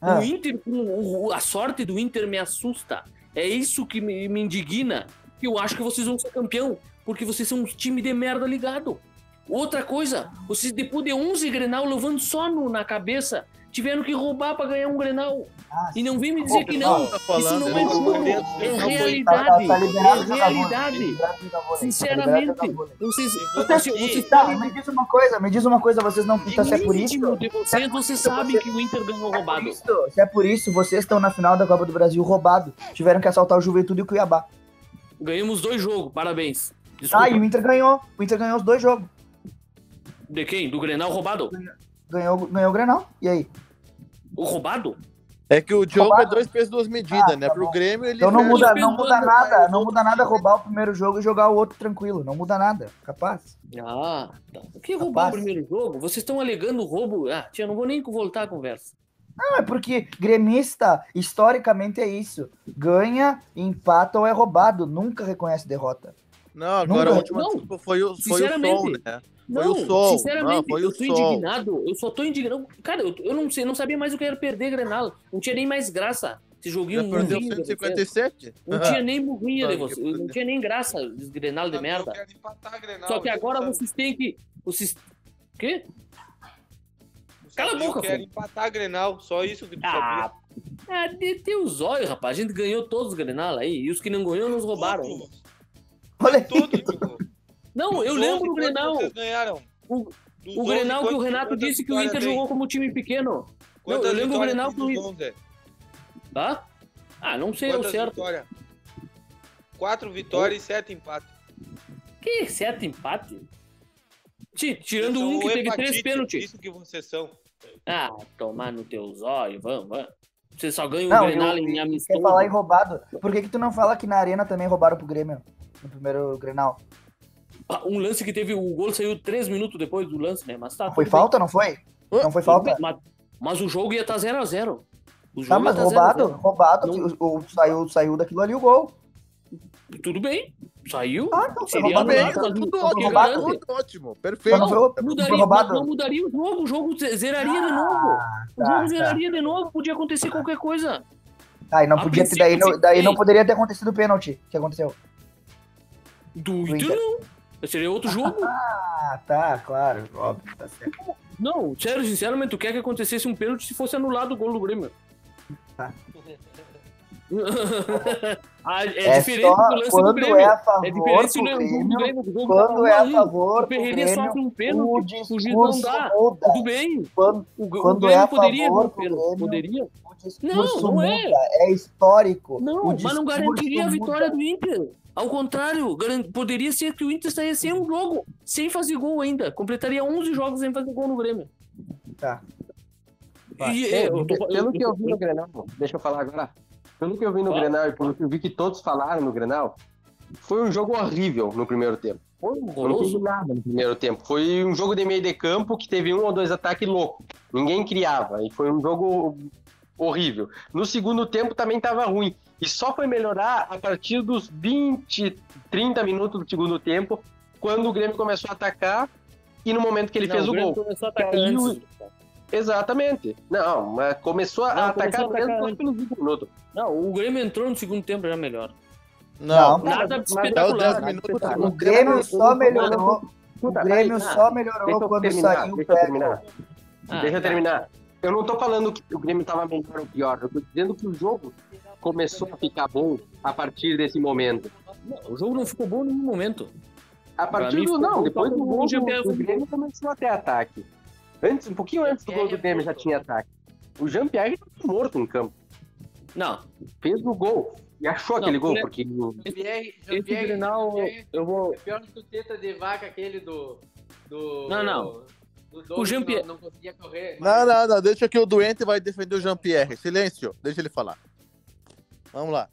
D: Ah.
E: O Inter, o- o- a sorte do Inter me assusta. É isso que me, me indigna. Eu acho que vocês vão ser campeão, porque vocês são um time de merda ligado. Outra coisa, vocês depois de 11 Grenal levando só no- na cabeça, tiveram que roubar pra ganhar um Grenal.
D: Ah,
E: E não vem me dizer que não.
J: tá
E: Isso não
J: eu
E: é jogo,
J: tô
E: é
D: Tá, tá,
E: realidade.
D: tá liberado
E: É realidade.
D: tá liberado tá
E: Sinceramente, vocês, vocês, vocês
D: Tá, me diz uma coisa, me diz uma coisa, vocês não. Então, se é por isso.
E: de vocês, vocês
D: Se é
E: sabem
D: você-
E: que o Inter ganhou
D: é,
E: roubado.
D: isso, se é por isso, vocês estão na final da Copa do Brasil roubado. Tiveram que assaltar o Juventude e o Cuiabá.
E: Ganhamos dois jogos, parabéns. Desculpa.
D: Ah, e o Inter ganhou. O Inter ganhou os dois jogos.
E: De quem? Do Grenal roubado?
D: Ganhou, ganhou o Grenal. E aí?
E: O roubado?
J: É que o jogo
D: Roubado.
J: é dois pesos, duas medidas,
D: Ah,
J: né?
D: tá
J: Pro
D: bom.
J: Grêmio ele
D: Então não muda, não muda nada. Não muda nada roubar o primeiro jogo e jogar o outro tranquilo. Não muda nada. Capaz.
E: Ah, tá. O que roubar
D: Rapaz.
E: o primeiro jogo? Vocês estão alegando roubo. Ah, tia, não vou nem voltar a conversa.
D: Não, é porque gremista, historicamente, é isso. Ganha, empata ou é roubado. Nunca reconhece derrota.
J: Não, agora
D: Nunca-
J: a última
E: Não,
J: foi o, foi o som, né? Foi
E: Não,
J: o sol.
E: sinceramente,
J: Não, foi
E: eu
J: o
E: tô
J: sol.
E: indignado. Eu só tô indignado. Cara, eu, eu não sei, não sabia mais o que era perder Grenal. Não tinha nem mais graça. Esse joguinho
J: Já perdeu
E: morrinho de vocês.
J: 157?
E: Não tinha nem morrinha de
J: Não, que-
E: Não tinha nem graça esse Grenal de
H: Eu
E: merda.
H: quero empatar a Grenal,
E: Só que
H: eu
E: agora
H: sabe?
E: vocês têm que. Vocês. Quê?
H: Eu
E: Cala a
H: sabia,
E: boca,
H: Eu quero
E: filho.
H: empatar a Grenal, só isso que tu
E: Ah, é de ter os olhos, rapaz. A gente ganhou todos os Grenal aí. E os que não ganhou nos
H: sabia.
E: roubaram ainda.
D: Olha aí.
H: Tudo.
E: Não, eu lembro
H: 11,
E: do
H: quantos
E: Grenal.
H: Vocês ganharam?
E: O- O
H: 11,
E: Grenal que o Renato disse que o Inter
H: tem?
E: jogou como time pequeno. Não, eu lembro o Grenal que o.
H: 11?
E: Tá? Ah, não sei ao
H: Quantas
E: certo.
H: vitórias? Quatro vitórias e sete empates.
E: Que certo empate? Ti- Tirando
H: Vocês
E: um que teve
H: hepatite,
E: três pênaltis.
H: Isso que vocês são.
E: Ah, tomar no teu zóio, vamos, vamos. Você só ganha o
D: Não,
E: Grenal
D: eu-
E: em
D: Quer
E: amistoso.
D: falar em roubado? Por que, que tu não fala que na arena também roubaram pro Grêmio? No primeiro Grenal.
E: Ah, Um lance que teve o gol saiu três minutos depois do lance, né? Mas tá.
D: Foi
E: tudo
D: falta, não foi? Não foi
E: bem.
D: falta?
E: Mas, mas o jogo ia estar 0x0. O jogo
D: Tá, mas
E: tá 0
D: roubado,
E: 0.
D: roubado.
E: Não.
D: O, o- saiu, saiu daquilo ali o gol.
E: Tudo bem. Saiu.
D: Ah, não, foi
E: Seria
D: roubado.
J: Bem, tá tudo ótimo, tudo ótimo. Perfeito.
D: não foi, não foi
E: Mudaria, não mudaria o jogo, o jogo ze- zeraria de novo. O
D: tá,
E: jogo
D: tá.
E: zeraria de novo, podia acontecer qualquer coisa.
D: Aí não
E: A
D: podia ter, daí, não, daí não poderia ter acontecido o pênalti que aconteceu.
E: Do
D: Do
E: Inter não. Seria outro jogo.
D: Ah, tá, claro, óbvio, tá certo.
E: Não, sério, sinceramente, tu quer que acontecesse um pênalti se fosse anulado o gol do Grêmio?
D: Tá.
E: Ah, é,
D: É
E: diferente
D: só
E: do lance do Grêmio.
D: é a favor
E: é diferente do lance do
D: Grêmio,
E: do jogo
D: quando é a
E: um a um.
D: favor
E: O
D: Grêmio,
E: sofre um
D: o
E: pênalti, o juiz não dá.
D: muda.
E: Tudo bem.
D: Quando,
E: O, o
D: Quando
E: Grêmio
D: é a
E: poderia
D: favor
E: o pênalti.
D: Grêmio,
E: Poderia?
D: o
E: Não, não é.
D: muda, é histórico.
E: Não,
D: O
E: mas não garantiria a
D: muda.
E: vitória do Inter. Ao contrário, poderia ser que o Inter saia sem um jogo, sem fazer gol ainda. Completaria 11 jogos sem fazer gol no Grêmio.
D: Tá.
E: E,
G: É,
E: eu tô-
G: pelo
E: eu-
G: que eu vi no Grenal, deixa eu falar agora. Pelo que eu vi no
E: Fala.
G: Grenal e pelo que eu vi que todos falaram no Grenal, foi um jogo horrível no primeiro tempo.
E: Foi
G: Eu não
E: horroroso.
G: nada no primeiro tempo. Foi um jogo de meio de campo que teve um ou dois ataques loucos. Ninguém criava. E foi um jogo horrível. No segundo tempo também estava ruim. E só foi melhorar a partir dos 20, 30 minutos do segundo tempo, quando o Grêmio começou a atacar e no momento que ele
E: Não,
G: fez o
E: Grêmio
G: gol.
E: começou a atacar
G: Caiu-
E: antes.
G: Exatamente. Não, mas começou a
E: Não,
G: atacar
E: começou a atacar
G: 20 minutos.
E: Não, o Grêmio entrou no segundo tempo já melhor.
J: Não,
D: Não,
E: Nada espetacular.
J: 10 minutos.
G: Tá,
D: O Grêmio só melhorou. O Grêmio só
G: ah,
D: melhorou
G: deixa eu
D: quando
G: terminar,
D: saiu o
G: deixa eu terminar. Eu não tô falando que o Grêmio tava melhor ou pior. Eu tô dizendo que o jogo começou a ficar bom a partir desse momento.
E: Não, o jogo não ficou bom em nenhum momento.
G: A partir do. Não, depois do
E: o
G: gol
E: fez o
G: Grêmio começou a ter ataque. Antes, um pouquinho antes do gol do Grêmio já tinha ataque. O Jean-Pierre estava morto em campo.
E: Não,
G: Fez o gol. E achou
E: Não,
G: aquele gol,
E: ele-
G: porque o-
F: Jean-Pierre,
E: eu vou.
F: é pior do que o teta de vaca aquele do. do
E: Não, não. O Jean-Pierre-
F: não, não conseguia correr.
J: Não, não, não. Deixa que o doente vai defender o Jean-Pierre. Silêncio. Deixa ele falar. Vamos lá.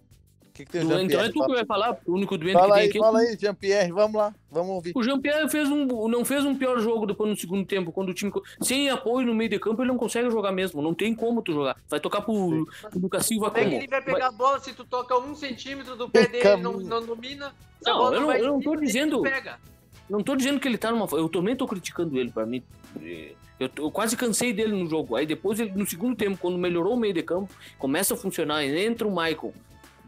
J: O que, que tem o
E: Do, então é tu que vai falar, o único doente
J: fala
E: que tem
J: aí,
E: aqui. é
J: fala aí, Jean-Pierre. Vamos lá. Vamos ouvir.
E: O Jean-Pierre fez um, não fez um pior jogo depois no segundo tempo, quando o time. Sem apoio no meio de campo, ele não consegue jogar mesmo. Não tem como tu jogar. Vai tocar pro, pro Lucas Silva
F: Como é que
E: como?
F: ele vai pegar a bola se tu toca um centímetro do pé dele e não, não domina?
E: Não, eu não-
F: vai
E: eu não tô dizendo-
F: Pega.
E: Não tô dizendo que ele tá numa. Eu também tô criticando ele, pra mim. Eu, eu quase cansei dele no jogo. Aí depois, ele, no segundo tempo, quando melhorou o meio de campo, começa a funcionar. Entra o Michael,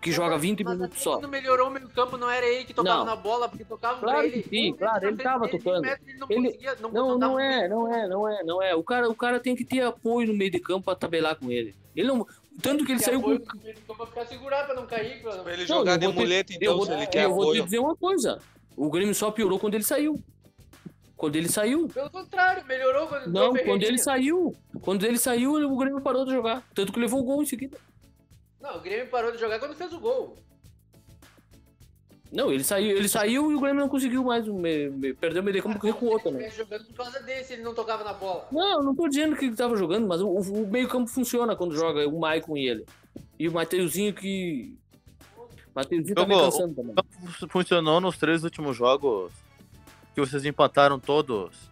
E: que joga 20
F: Mas
E: minutos só.
F: quando melhorou o meio campo, não era ele que tocava
E: Não.
F: na bola, porque tocava
E: Claro
F: pra ele.
E: que sim,
F: Um
E: claro,
F: metro
E: ele tava
F: dele,
E: tocando.
F: metro, Ele não
E: Ele-
F: conseguia, não,
E: Não, não é, não é, não é, não é. O cara, o cara tem que ter apoio no meio de campo pra tabelar com ele. Ele não. Tanto que ele saiu com.
F: pra ficar segurado pra não cair. Pra...
H: Pra ele
E: Não,
H: jogar
E: eu
H: de muleta,
E: eu
H: então,
E: vou,
H: se ele quer
E: eu vou te dizer uma coisa. O Grêmio só piorou quando ele saiu. Quando ele saiu.
F: Pelo contrário, melhorou quando
E: Não,
F: o
E: quando ele saiu. Quando ele saiu, o Grêmio parou de jogar. Tanto que levou o gol em seguida.
F: Não, o Grêmio parou de jogar quando fez o gol.
E: Não, ele saiu, ele saiu e o Grêmio não conseguiu mais. Me, me, perdeu o meio de campo porque recuou
F: Ele
E: também.
F: estivesse jogando por causa desse, ele não tocava na bola.
E: Não, não tô dizendo que ele tava jogando, mas o, o meio campo funciona quando joga o Maicon e ele. E o Mateuzinho que. Mateuzinho tá meio
J: Jogou.
E: cansando também.
J: Funcionou nos três últimos jogos que vocês empataram todos.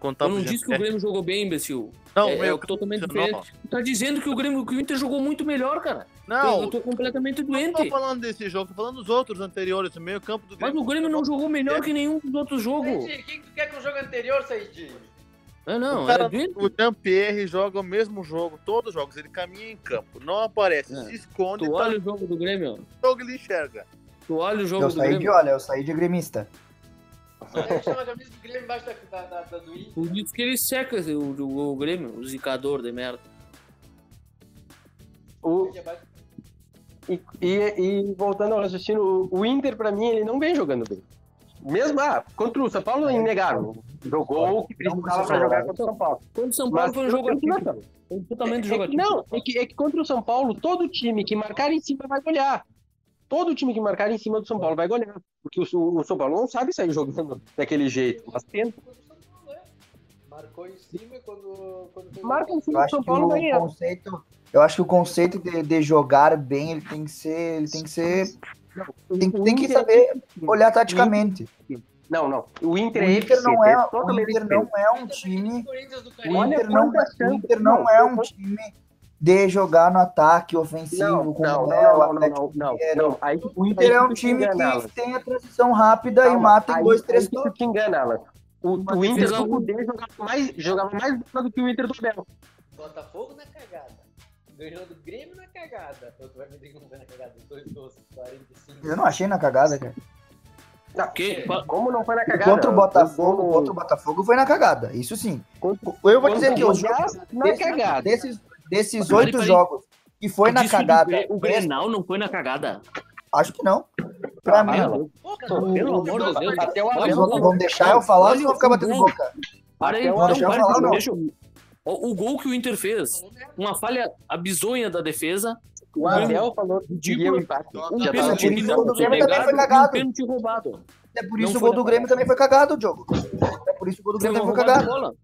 J: Contar
E: Eu não disse que o. Grêmio jogou bem, imbecil.
J: Não,
E: é,
J: o meio
E: é totalmente diferente. Tu tá dizendo que o Grêmio, que o Inter jogou muito melhor, cara.
J: Não,
E: eu tô completamente
J: não tô
E: doente.
J: falando desse jogo, tô falando dos outros anteriores. O meio campo do
E: Mas
J: Grêmio.
E: o Grêmio não jogou melhor que nenhum dos outros jogos.
F: Quem que tu quer com o jogo anterior, Said?
E: Ah, não,
J: o, cara,
E: é doente.
J: o Jean-Pierre joga o mesmo jogo, todos os jogos. Ele caminha em campo, não aparece,
E: É.
J: se esconde,
E: Tu
J: tá
E: olha o jogo do Grêmio.
J: no jogo ele enxerga.
E: Tu olha o jogo
D: Eu
E: do
D: saí de
E: Grêmio.
D: olha, eu saí de gremista.
F: Chama a camisa do Grêmio embaixo da, da, da, da do Inter.
E: Por isso que ele seca o, o, o Grêmio, o zicador de merda.
G: o, e, e- e voltando ao raciocínio, o- o Inter, pra mim, ele não vem jogando bem. Mesmo, ah, contra o São Paulo, é inegável. Jogou o que precisava pra jogar contra o São Paulo.
E: Quando o São Paulo
G: Mas-
E: foi um jogo atípico. Foi um totalmente
G: É
E: jogo
G: que,
E: atípico.
G: não, é que, é que contra o São Paulo, todo time que marcar em cima vai golear. Todo time que marcar em cima do São Paulo vai golear. Porque o, o São Paulo não sabe sair jogando daquele jeito. Mas tenta.
F: Marcou em cima quando. quando
G: Marca em cima do
D: acho
G: São
D: que
G: Paulo ganhar.
D: conceito, eu acho que o conceito de, de jogar bem, ele tem que ser, ele tem que ser, tem,
G: O
D: tem que
G: Inter-
D: saber olhar taticamente.
G: Não, não. O
D: O
G: Inter é
D: Inter não é,
G: é
D: o Inter não é um time, o Inter não, o Inter não é um time de jogar no ataque ofensivo
G: Não,
D: como
G: não,
D: é o
G: não, não,
D: Atlético
G: não, não,
D: Mineiro.
G: não. Aí,
D: O Inter é um time que tem a transição rápida e mata em
G: aí-
D: dois, três toques.
G: te engana, Alan. O, o Inter do. Cudê jogava mais, jogava mais do que o Inter do Abel.
F: Botafogo na cagada. Ganhou do Grêmio na cagada. Tu vai me dizer que não foi na cagada? Dois doces, 45.
D: Eu não achei na cagada, cara.
G: Não,
E: Que-
G: como não foi na cagada?
D: Contra o Botafogo, contra o Botafogo foi na cagada, isso sim. Eu vou dizer que
G: o
D: os jogos
G: na
D: desses,
G: cagada.
D: desses, desses oito jogos que foi na cagada,
E: O, o Grenal não foi na cagada.
D: acho que não. Pra
G: Ah,
D: mim,
G: Alan,
E: Pelo amor de Deus.
G: Até o
E: o gol.
D: vão deixar eu falar ou vocês vão
E: o
D: ficar batendo
E: gol.
D: boca?
E: Para aí,
G: o
E: não,
D: Abel
E: para,
D: falar, não.
E: deixa eu- O, o gol que o Inter fez, uma falha abisonha da defesa,
G: O Abel falou que queria o empate.
E: um pênalti que não
D: do
E: foi
D: Grêmio também
E: pegado
D: foi
E: e um
D: cagado.
E: pênalti roubado.
D: É por isso o gol do Grêmio também foi cagado, Diogo. É por isso o gol do
E: Foi
D: Grêmio também foi cagado.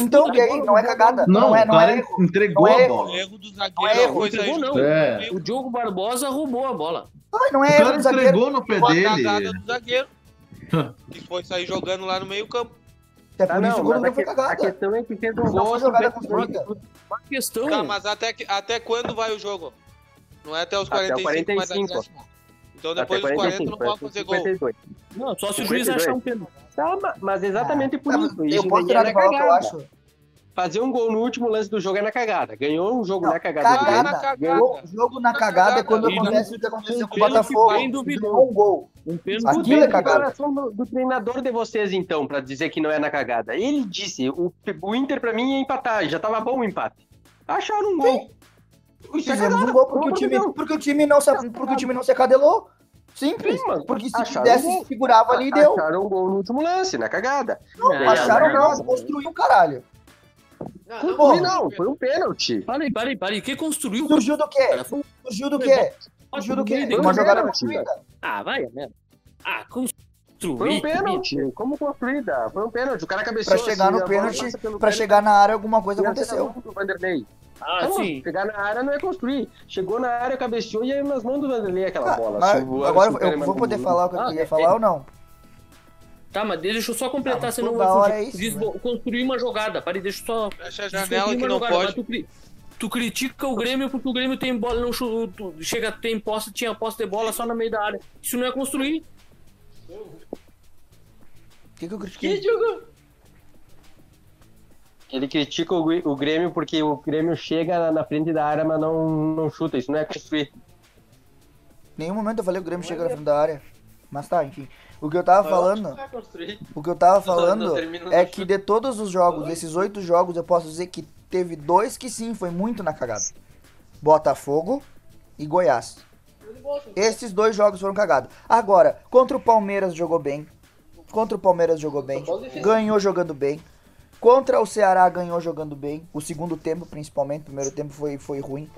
D: Então, aí? Não é cagada. Não, é, não é erro.
K: entregou
D: Não é
K: a bola.
H: O erro do
D: Não
H: zagueiro
D: é erro,
H: foi
E: entregou,
H: sair
E: não.
K: É.
E: O Diogo Barbosa roubou a bola.
D: Não
K: O
D: é erro
K: cara
D: do zagueiro.
K: entregou no pé
H: Foi a cagada
K: dele.
H: do zagueiro. que foi sair jogando lá no meio campo.
D: É por isso
G: não,
D: o
G: mas a,
D: foi
G: que- a questão é que fez um
D: Não
G: gol.
D: foi jogada
G: 50
D: construída.
E: Uma questão.
H: Tá, mas até, que- até quando vai o jogo? Não é até os
G: Até o
H: 45, mas
G: 45.
H: acréscimo. Então
G: Até
H: depois dos 40 não pode fazer gol.
G: 52.
E: Não, só se o juiz
G: 52.
E: achar um pênalti.
G: Tá, ma- mas exatamente por
D: Ah,
G: isso.
D: Eu
G: Isso
D: posso tirar de que eu
G: cagada.
D: acho.
G: fazer um gol no último lance do jogo é na cagada. Ganhou um jogo
D: Não,
G: na cagada.
D: cagada.
G: Grêmio.
H: cagada.
D: Jogo, jogo na cagada é quando acontece o que aconteceu com o
E: um
D: Botafogo. um gol.
E: Um pênalti
D: Aquilo é
G: é
D: cagada.
G: do, do treinador de vocês, então, pra dizer que não é na cagada. Ele disse, o, o Inter pra mim ia empatar, já tava bom o empate. Acharam um gol. É
D: Fizemos um gol porque o time,
G: Deus.
D: porque o time não se, porque o time não se acadelou. Simples.
G: Sim, mano.
D: Porque se
G: Acharam
D: pudesse,
G: um
D: segurava ali e deu.
G: Acharam um gol no último lance, na cagada.
D: Não,
E: É,
D: acharam
E: é,
D: não,
E: é.
D: construiu caralho.
F: Não,
G: Foi
D: Porra.
G: não, foi um pênalti.
E: Parei, parei, parei. Quem construiu?
D: Surgiu do quê? Surgiu do quê? Surgiu do quê?
E: foi-
D: Uma jogada construída.
E: Ah, vai, a merda. Ah, construir.
G: Foi um pênalti. Como construída? Foi um pênalti. O cara cabeceou.
D: Pra chegar
G: assim,
D: no pênalti, pra
G: pênalti,
D: chegar na área, alguma coisa
G: e
D: aconteceu.
G: Vanderlei.
E: Ah,
G: Não,
E: sim.
G: Chegar na área não é construir. Chegou na área, cabeceou e aí nas mãos do Vanderlei aquela
D: Ah,
G: bola.
D: mas
G: o-
D: agora eu vou poder falar o que eu
E: Ah,
D: queria
E: é-
D: falar ou não?
E: Tá, mas deixa eu só
D: Ah,
E: completar,
D: mas
E: senão eu
D: é isso,
E: Desvo- Construir uma jogada. Parei, deixa eu só.
H: Fecha a janela que não
E: jogada,
H: pode.
E: Tu, cri- tu critica o Grêmio porque o Grêmio tem bola, não chu- tu- chega, tem posse, tinha posse de bola só no meio da área. Isso não é construir.
D: O que, que eu critiquei?
F: Que jogo?
G: Ele critica o, Grêmio porque o Grêmio chega na- na frente da área, mas não, não chuta. Isso não é construir.
D: Em nenhum momento eu falei que o Grêmio chega na frente da área. Mas tá, enfim. O que eu tava falando,
F: construir.
D: o que eu tava falando é que de todos os jogos, desses oito jogos, eu posso dizer que teve dois que sim, foi muito na cagada. Botafogo e Goiás. Esses dois jogos foram cagados. Agora, contra o Palmeiras jogou bem. Contra o Palmeiras jogou bem. Ganhou jogando bem. Contra o Ceará ganhou jogando bem. O segundo tempo, principalmente. O primeiro tempo foi, foi ruim.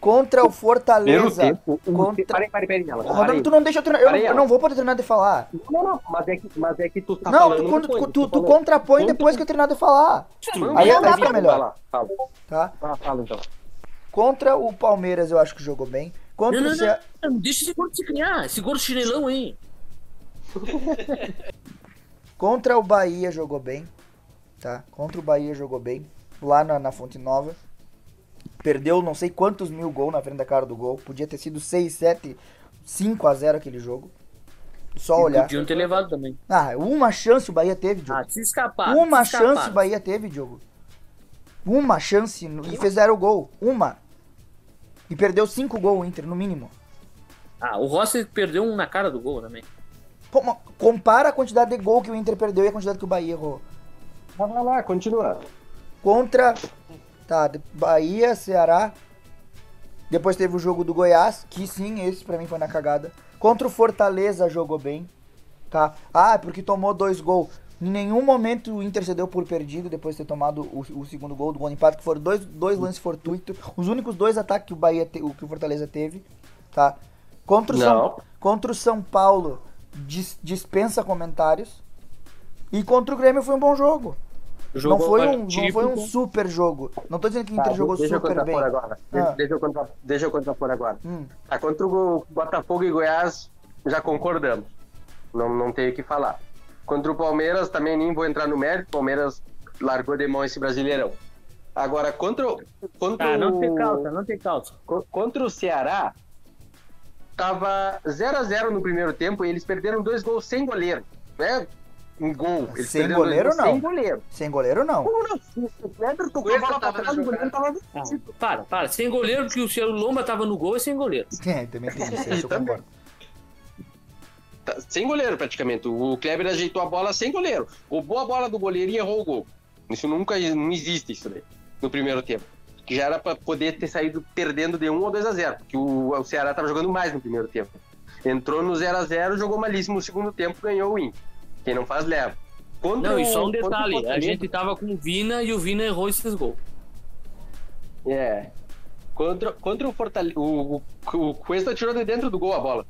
D: Contra o Fortaleza.
G: Tempo.
D: Contra-
G: Parei, parei, parei. Ela.
D: Rodrigo,
G: Parei.
D: tu não deixa eu treinar. Eu, eu não vou poder treinar de falar.
G: Não, não, mas é que, mas é que tu tá
D: não,
G: falando.
D: tu, tu, tu,
G: falando.
D: contrapõe
G: Contra-
D: depois que eu treinar de falar.
G: Não,
D: Aí
G: não,
D: melhor.
G: lá, Fala,
D: Tá?
G: Fala, fala então.
D: Contra o Palmeiras eu acho que jogou bem. Contra
E: Não,
D: o Ceará.
E: Deixa esse gordo se criar. Esse gordo chinelão aí.
D: Contra o Bahia jogou bem, tá? Contra o Bahia jogou bem, lá na, na Fonte Nova. Perdeu não sei quantos mil gols na frente da cara do gol. Podia ter sido 6, 7, 5 a 0 aquele jogo. Só olhar.
E: Podiam ter levado também.
D: Ah, uma chance o Bahia teve, Diogo.
E: Ah, se escapar.
D: uma
E: se escapar.
D: chance o Bahia teve, Diogo. Uma chance no- e fizeram o gol. Uma. E perdeu 5 gols o Inter, no mínimo.
E: Ah, o Rossi perdeu um na cara do gol também.
D: Pô, compara a quantidade de gol que o Inter perdeu e a quantidade que o Bahia errou.
G: Vai lá, continua.
D: contra tá, Bahia, Ceará. Depois teve o jogo do Goiás, que sim, esse pra mim foi na cagada. Contra o Fortaleza jogou bem, tá? Ah, porque tomou dois gols. Em nenhum momento o Inter se deu por perdido depois de ter tomado o, o segundo gol do gol de empate, que foram dois, dois lances fortuitos. Os únicos dois ataques que o Bahia te- o que o Fortaleza teve, tá? Contra o, São,
G: Não.
D: contra o São Paulo, dis- dispensa comentários. E contra o Grêmio foi um bom jogo. Não foi, um, não foi um super jogo. Não tô dizendo que o Inter
G: Tá,
D: jogou
G: deixa eu
D: super bem.
G: agora. Deixa,
D: Ah.
G: deixa eu contra, deixa eu contrapor agora.
D: Hum.
G: Tá, contra o Botafogo e Goiás, já concordamos. Não, não tenho o que falar. Contra o Palmeiras, também nem vou entrar no mérito. O Palmeiras largou de mão esse brasileirão. Agora, contra, o- contra
E: Tá, não
G: o...
E: tem calça, não tem calça.
G: Co- Contra o Ceará, tava 0 a 0 no primeiro tempo e eles perderam dois gols sem goleiro. Né? Um gol. Eles
D: Sem goleiro,
G: gols
D: não.
G: Sem goleiro.
D: Sem goleiro, não.
G: Como não? O Pedro tocou a bola pra trás, o goleiro tava...
E: Ah, para, para. Sem goleiro, porque o seu Lomba tava no gol e sem goleiro.
D: É, também tem isso, eu concordo.
G: Tá, sem goleiro praticamente. O Kleber ajeitou a bola sem goleiro. Roubou a bola do goleiro e errou o gol. Isso nunca não existe isso daí no primeiro tempo. Que já era pra poder ter saído perdendo de 1 ou 2 a 0, porque o, o Ceará tava jogando mais no primeiro tempo. Entrou no 0 a 0, jogou malíssimo no segundo tempo, ganhou o Win. Quem não faz leva. Contra
E: Não, e
G: o-
E: só um
G: o
E: detalhe. A gente tava com o Vina e o Vina errou esses gols.
G: É. Contra, contra o Fortaleza. O, o, o Cuesta tirou de dentro do gol a bola.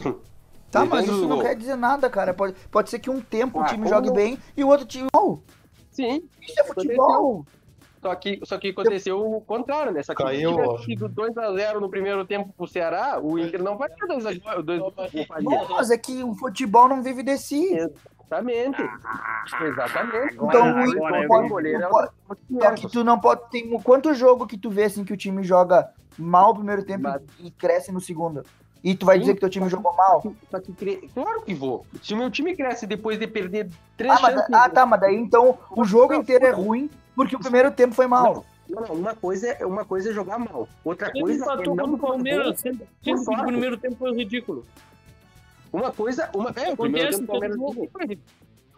D: Tá,
G: De
D: mas isso não
G: gol.
D: quer dizer nada, cara. Pode, pode ser que um tempo o
G: Ah,
D: time
G: como
D: jogue
G: não?
D: bem e o outro time. Não,
G: Sim,
D: isso é futebol.
G: Só que, só que aconteceu o contrário, né? Só que
J: Caiu,
G: se
J: ó.
G: tivesse sido 2x0 no primeiro tempo pro Ceará, o Inter não faria 2x0. Dois, não faria.
D: Mas é que o futebol não vive de si.
G: Exatamente. Exatamente.
D: Então,
G: Mas
D: o
G: agora
D: Inter
G: é
D: pode-
G: goleiro é
D: não pode- Só que tu não pode. Tem quanto jogo que tu vê assim que o time joga mal o primeiro tempo
G: Mas-
D: e, cresce no segundo? E tu vai
G: Sim.
D: dizer que teu time jogou mal?
G: Só que cre- Claro que vou. Se o meu time cresce depois de perder três
D: Ah, mas,
G: chances.
D: ah, tá, mas daí então o jogo inteiro é ruim porque o primeiro tempo foi mal.
G: Não, não, uma coisa, é, uma coisa é jogar mal. Outra
E: Ele
G: coisa é
E: empatou
G: não
E: contra o Palmeiras. sempre
G: sorte.
E: o primeiro tempo foi ridículo.
G: Uma coisa, uma, é, o primeiro tempo do Palmeiras
E: jogo.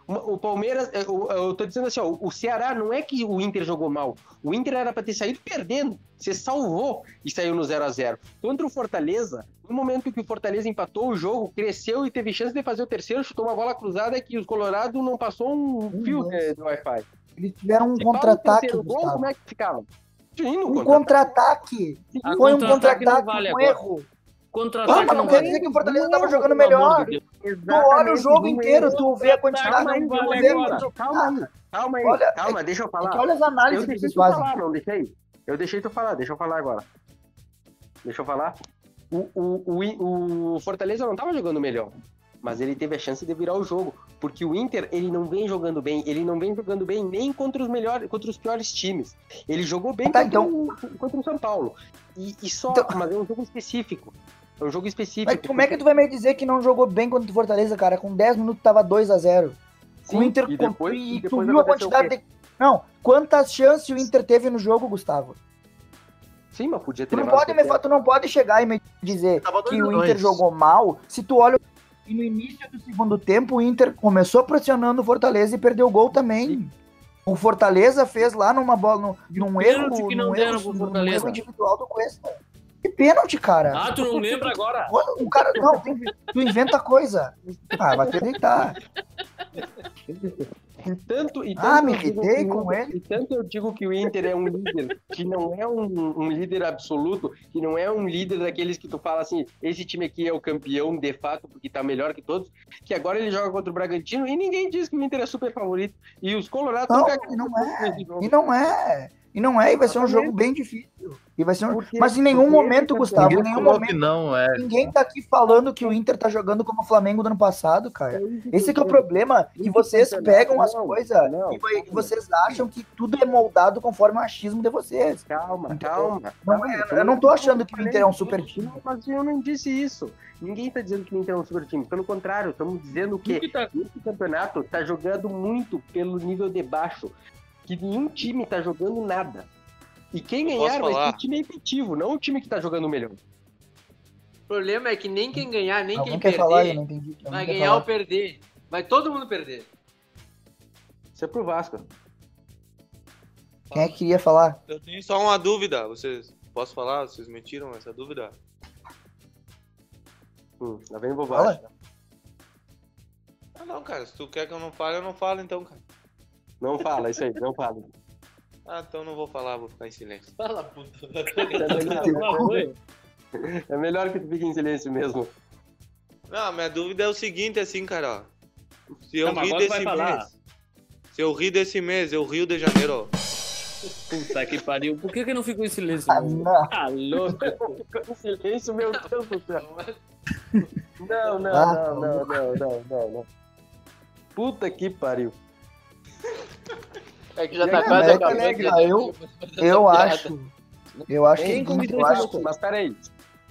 G: O Palmeiras, é, o- eu tô dizendo assim, ó, o Ceará não é que o Inter jogou mal. O Inter era pra ter saído perdendo. Você salvou e saiu no 0 a 0 Contra o Fortaleza, no momento que o Fortaleza empatou o jogo, cresceu e teve chance de fazer o terceiro, chutou uma bola cruzada que os Colorado não passou um fio de, de Wi-Fi.
D: Eles tiveram um contra-ataque,
G: como é que ficava?
D: Um
G: contra-ataque.
E: Ah,
D: Foi um
E: contra-ataque vale
D: um erro. Ah,
E: Contra-ataque
D: não quer dizer que o Fortaleza
G: Não,
D: tava jogando melhor. Tu olha o jogo inteiro,
G: erro.
D: tu vê a quantidade
E: Calma
D: de mano.
G: Calma aí, calma aí,
D: Olha,
G: calma, deixa eu
D: É
G: falar.
D: que olha as análises que
G: tu
D: fazem.
G: não deixei? Eu deixei tu falar, deixa eu falar agora. Deixa eu falar. O, o, o, o Fortaleza não tava jogando melhor, mas ele teve a chance de virar o jogo, porque o Inter, ele não vem jogando bem, ele não vem jogando bem nem contra os melhores, contra os piores times. Ele jogou bem
D: Tá,
G: contra, o, contra o São Paulo. E, e só,
D: Então-
G: mas é um jogo específico. É um jogo específico.
D: Mas como é que tu vai me dizer que não jogou bem contra o Fortaleza, cara? Com 10 minutos tava 2x0.
G: Sim,
D: o Inter
G: e depois-
D: e
G: e
D: tu viu a quantidade de. Não, quantas chances o Inter teve no jogo, Gustavo?
G: Sim, mas podia ter
D: Tu não, pode me, tu não pode chegar e me dizer que
J: a
D: o
J: dois.
D: Inter jogou mal. Se tu olha. E no início do segundo tempo, o Inter começou pressionando o Fortaleza e perdeu o gol também. O Fortaleza fez lá numa bola, no, num erro,
E: que não
D: num
E: deram
D: erro,
E: Fortaleza.
D: erro individual do Cuesta. Que pênalti, cara.
E: Ah, tu não lembra agora?
D: O cara, não, tu, inventa coisa. Ah, vai acreditar.
G: E tanto, e
D: Ah,
G: tanto
D: me
G: eu digo
D: irritei
G: que o
D: com
G: Inter-
D: ele.
G: E tanto eu digo que o Inter é um líder, que não é um, um líder absoluto, que não é um líder daqueles que tu fala assim, esse time aqui é o campeão de fato, porque tá melhor que todos, que agora ele joga contra o Bragantino e ninguém diz que o Inter é super favorito. E os Colorados
D: Não,
G: cagados
D: e não é. E não é. E não é, e vai ser um jogo bem difícil. E vai ser um...
G: Porque-
D: Mas em nenhum momento,
G: esse
D: Gustavo, em
J: Ninguém
D: nenhum momento.
J: não, é.
D: Ninguém tá aqui falando que o Inter tá jogando como o Flamengo do ano passado, cara. Esse que é o problema, que
G: Isso
D: vocês pegam as coisas e vocês acham que tudo é moldado conforme o achismo de vocês.
G: Calma, calma.
D: Não é- eu não tô achando que o Inter é um super time.
G: Não, Mas eu não disse isso. Ninguém tá dizendo que o Inter é um super time. Pelo contrário, estamos dizendo que
E: O que tá-
G: esse campeonato tá jogando muito pelo nível de baixo. Que nenhum time tá jogando nada. E quem ganhar vai ser o time efetivo, não o time que tá jogando melhor.
F: O problema é que nem quem ganhar, nem
D: Alguém
F: quem
D: quer
F: perder,
D: falar? Eu não entendi. Alguém
F: vai ganhar
D: falar?
F: ou perder. Vai todo mundo perder.
G: Isso é pro Vasco.
D: Quem é que queria falar?
H: Eu tenho só uma dúvida. Vocês. Posso falar? Vocês me tiram essa dúvida?
G: Hum, lá vem bobagem.
H: Ah, não, cara. Se tu quer que eu não fale, eu não falo então, cara.
G: Não fala, isso aí, não fala.
H: Ah, então não vou falar, vou ficar em silêncio.
F: Fala, puta.
G: É melhor que tu fique em silêncio mesmo.
H: Não, minha dúvida é o seguinte, assim, cara, ó. Se eu
E: Não,
H: rir desse
E: falar.
H: mês. Se eu rir desse mês, eu Rio de Janeiro, ó.
E: Puta que pariu. Por que que eu não fico em silêncio?
D: Ah, não.
E: Ah, louco.
G: Ficou em silêncio, meu Deus do céu. Não, não,
D: Ah,
G: não, não, não, não, não, não. Puta que pariu.
F: É que já
G: E
F: tá
G: aí,
F: quase
G: América
F: acabando.
G: Alegre,
F: né?
D: eu- Eu acho. Eu acho que, eu acho que
G: Mas peraí.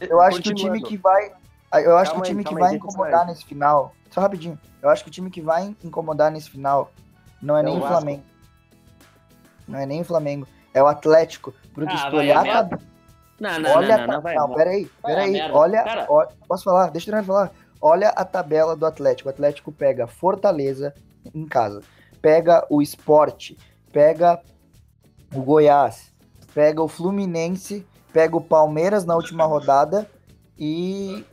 D: Eu acho que o time que vai. Eu acho que o time que vai incomodar nesse final. Só rapidinho. Eu acho que o time que vai incomodar nesse final não é,
G: É
D: nem
G: o.
D: Flamengo. Não é nem o Flamengo. É o Atlético. Porque
E: Ah,
D: se tu olhar
E: a
D: a
E: Não, não,
D: olha
E: não,
D: a
E: não, vai.
D: Não, peraí,
E: a
D: peraí. Olha,
E: Cara.
D: ó- Posso falar? Deixa eu falar. Olha a tabela do Atlético. O Atlético pega Fortaleza em casa. Pega o Esporte. Pega o Goiás. Pega o Fluminense. Pega o Palmeiras na última rodada. E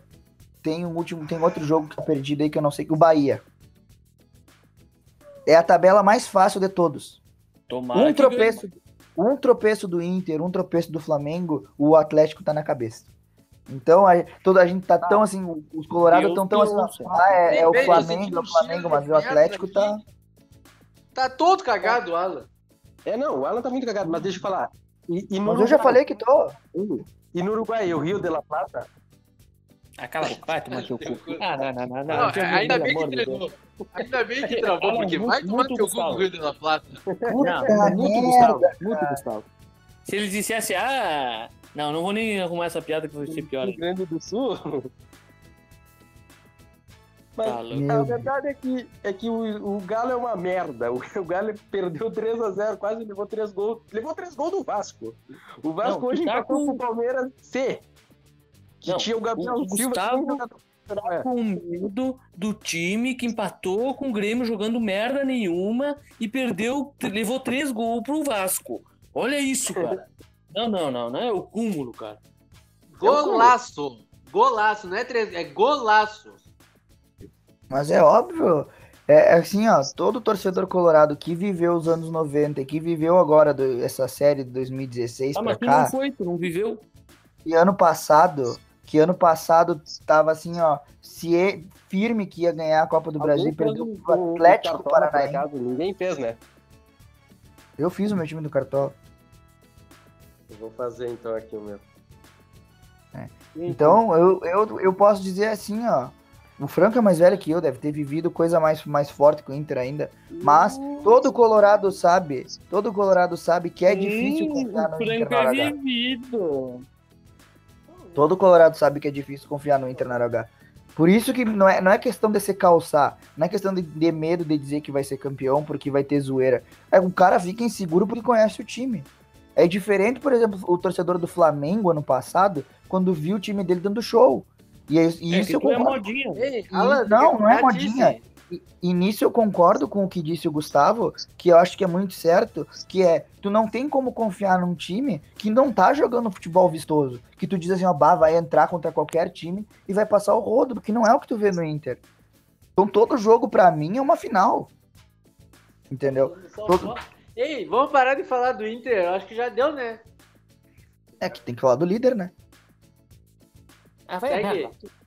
D: tem um último, tem outro jogo que tá perdido aí que eu não sei, o Bahia. É a tabela mais fácil de todos.
E: Tomara
D: Um
E: que
D: tropeço, um tropeço do Inter, um tropeço do Flamengo, o Atlético tá na cabeça. Então, a, toda a gente tá tão assim, os Colorados estão tão assim, ah, é, é o Flamengo, é o Flamengo, mas o Atlético tá.
F: Tá todo cagado, Alan.
G: É, não, o Alan tá muito cagado, mas deixa eu falar. E, e no
D: Mas eu já
G: Uruguai-
D: falei que tô.
G: E no Uruguai, o Rio de la Plata,
E: Ah, cala a boca, vai tomar teu cu. Ah, não, não, não, não.
F: Não, ainda bem que travou. Ainda bem que travou, porque
E: muito-
F: vai tomar teu cu
E: Gustavo.
F: com o Rio de la Plata.
D: Puta
E: Não, muito. Gustavo, muito Gustavo. Se ele dissesse, ah, não, não vou nem arrumar essa piada que vai ser pior.
G: Rio Grande do Sul. Mas
E: Tá
G: a verdade é que, é que o, o Galo é uma merda. O, o Galo perdeu 3x0, quase levou 3 gols. Levou 3 gols do Vasco. O Vasco
E: Não,
G: hoje
E: tá
G: empatou
E: com-
G: com o Palmeiras C. Que
E: Não,
G: tinha o Gabriel
E: o
G: Silva.
E: Gustavo
G: que é É.
E: com medo do time que empatou com o Grêmio jogando merda nenhuma e perdeu, levou três gols pro Vasco. Olha isso, cara. Não, não, não, não é o cúmulo, cara.
F: Golaço! Golaço, não é três, é golaço.
D: Mas é óbvio. É é assim, ó, todo torcedor colorado que viveu os anos 90 e que viveu agora do- essa série de 2016
E: Ah,
D: pra cá,
E: não foi, tu não viveu.
D: e ano passado, que ano passado tava assim, ó, se e- firme que ia ganhar a Copa do Brasil e perdeu
G: um-
D: pro
G: um
D: Atlético Paranaense.
G: Ninguém fez, né?
D: Eu fiz o meu time do Cartola.
G: Eu vou fazer então aqui o meu.
D: Então, eu, eu, eu posso dizer assim, ó. O Franco é mais velho que eu, deve ter vivido coisa mais, mais forte que o Inter ainda. Mas todo Colorado sabe, todo Colorado sabe que é difícil confiar no Inter na
E: é
D: hora H. Todo Colorado sabe que é difícil confiar no Inter na hora H. Por isso que não é, não é questão de se calçar, não é questão de, de medo de dizer que vai ser campeão porque vai ter zoeira. É o cara fica inseguro porque conhece o time. É diferente, por exemplo, o torcedor do Flamengo ano passado, quando viu o time dele dando show. E, é- e
E: É
D: isso
E: que
D: eu
E: é
D: concordo.
E: modinha.
F: Ei, Alan,
D: não, não é modinha. E, e nisso eu concordo com o que disse o Gustavo, que eu acho que é muito certo, que é, tu não tem como confiar num time que não tá jogando futebol vistoso. Que tu diz assim, ó, bah, vai entrar contra qualquer time e vai passar o rodo, porque não é o que tu vê no Inter. Então todo jogo pra mim é uma final. Entendeu? Todo-
F: Ei, vamos parar de falar do Inter. Acho que já deu, né?
D: É que tem que falar do líder, né?
E: Ah, vai
F: Segue.
E: merda.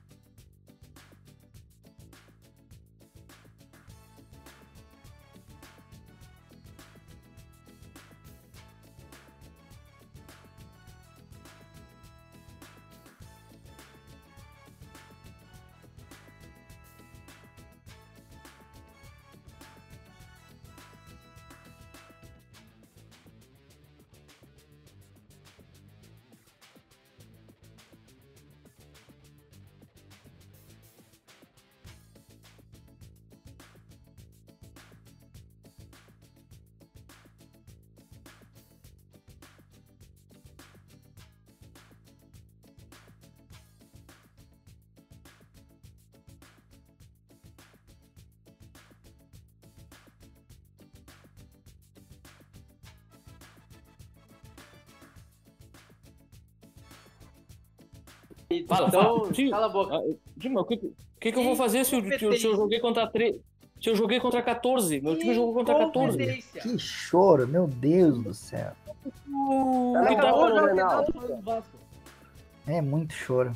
E: Fala,
F: Então,
E: fala. Sim.
F: cala a boca.
E: Ah, Dima, o que, o que, que eu vou fazer se eu, se eu- se eu joguei contra 3? Se eu joguei contra 14, meu time jogou contra 14.
F: Incompetência.
D: Que choro, meu Deus do céu.
E: O
G: acabou
F: o final do Vasco.
D: É muito choro.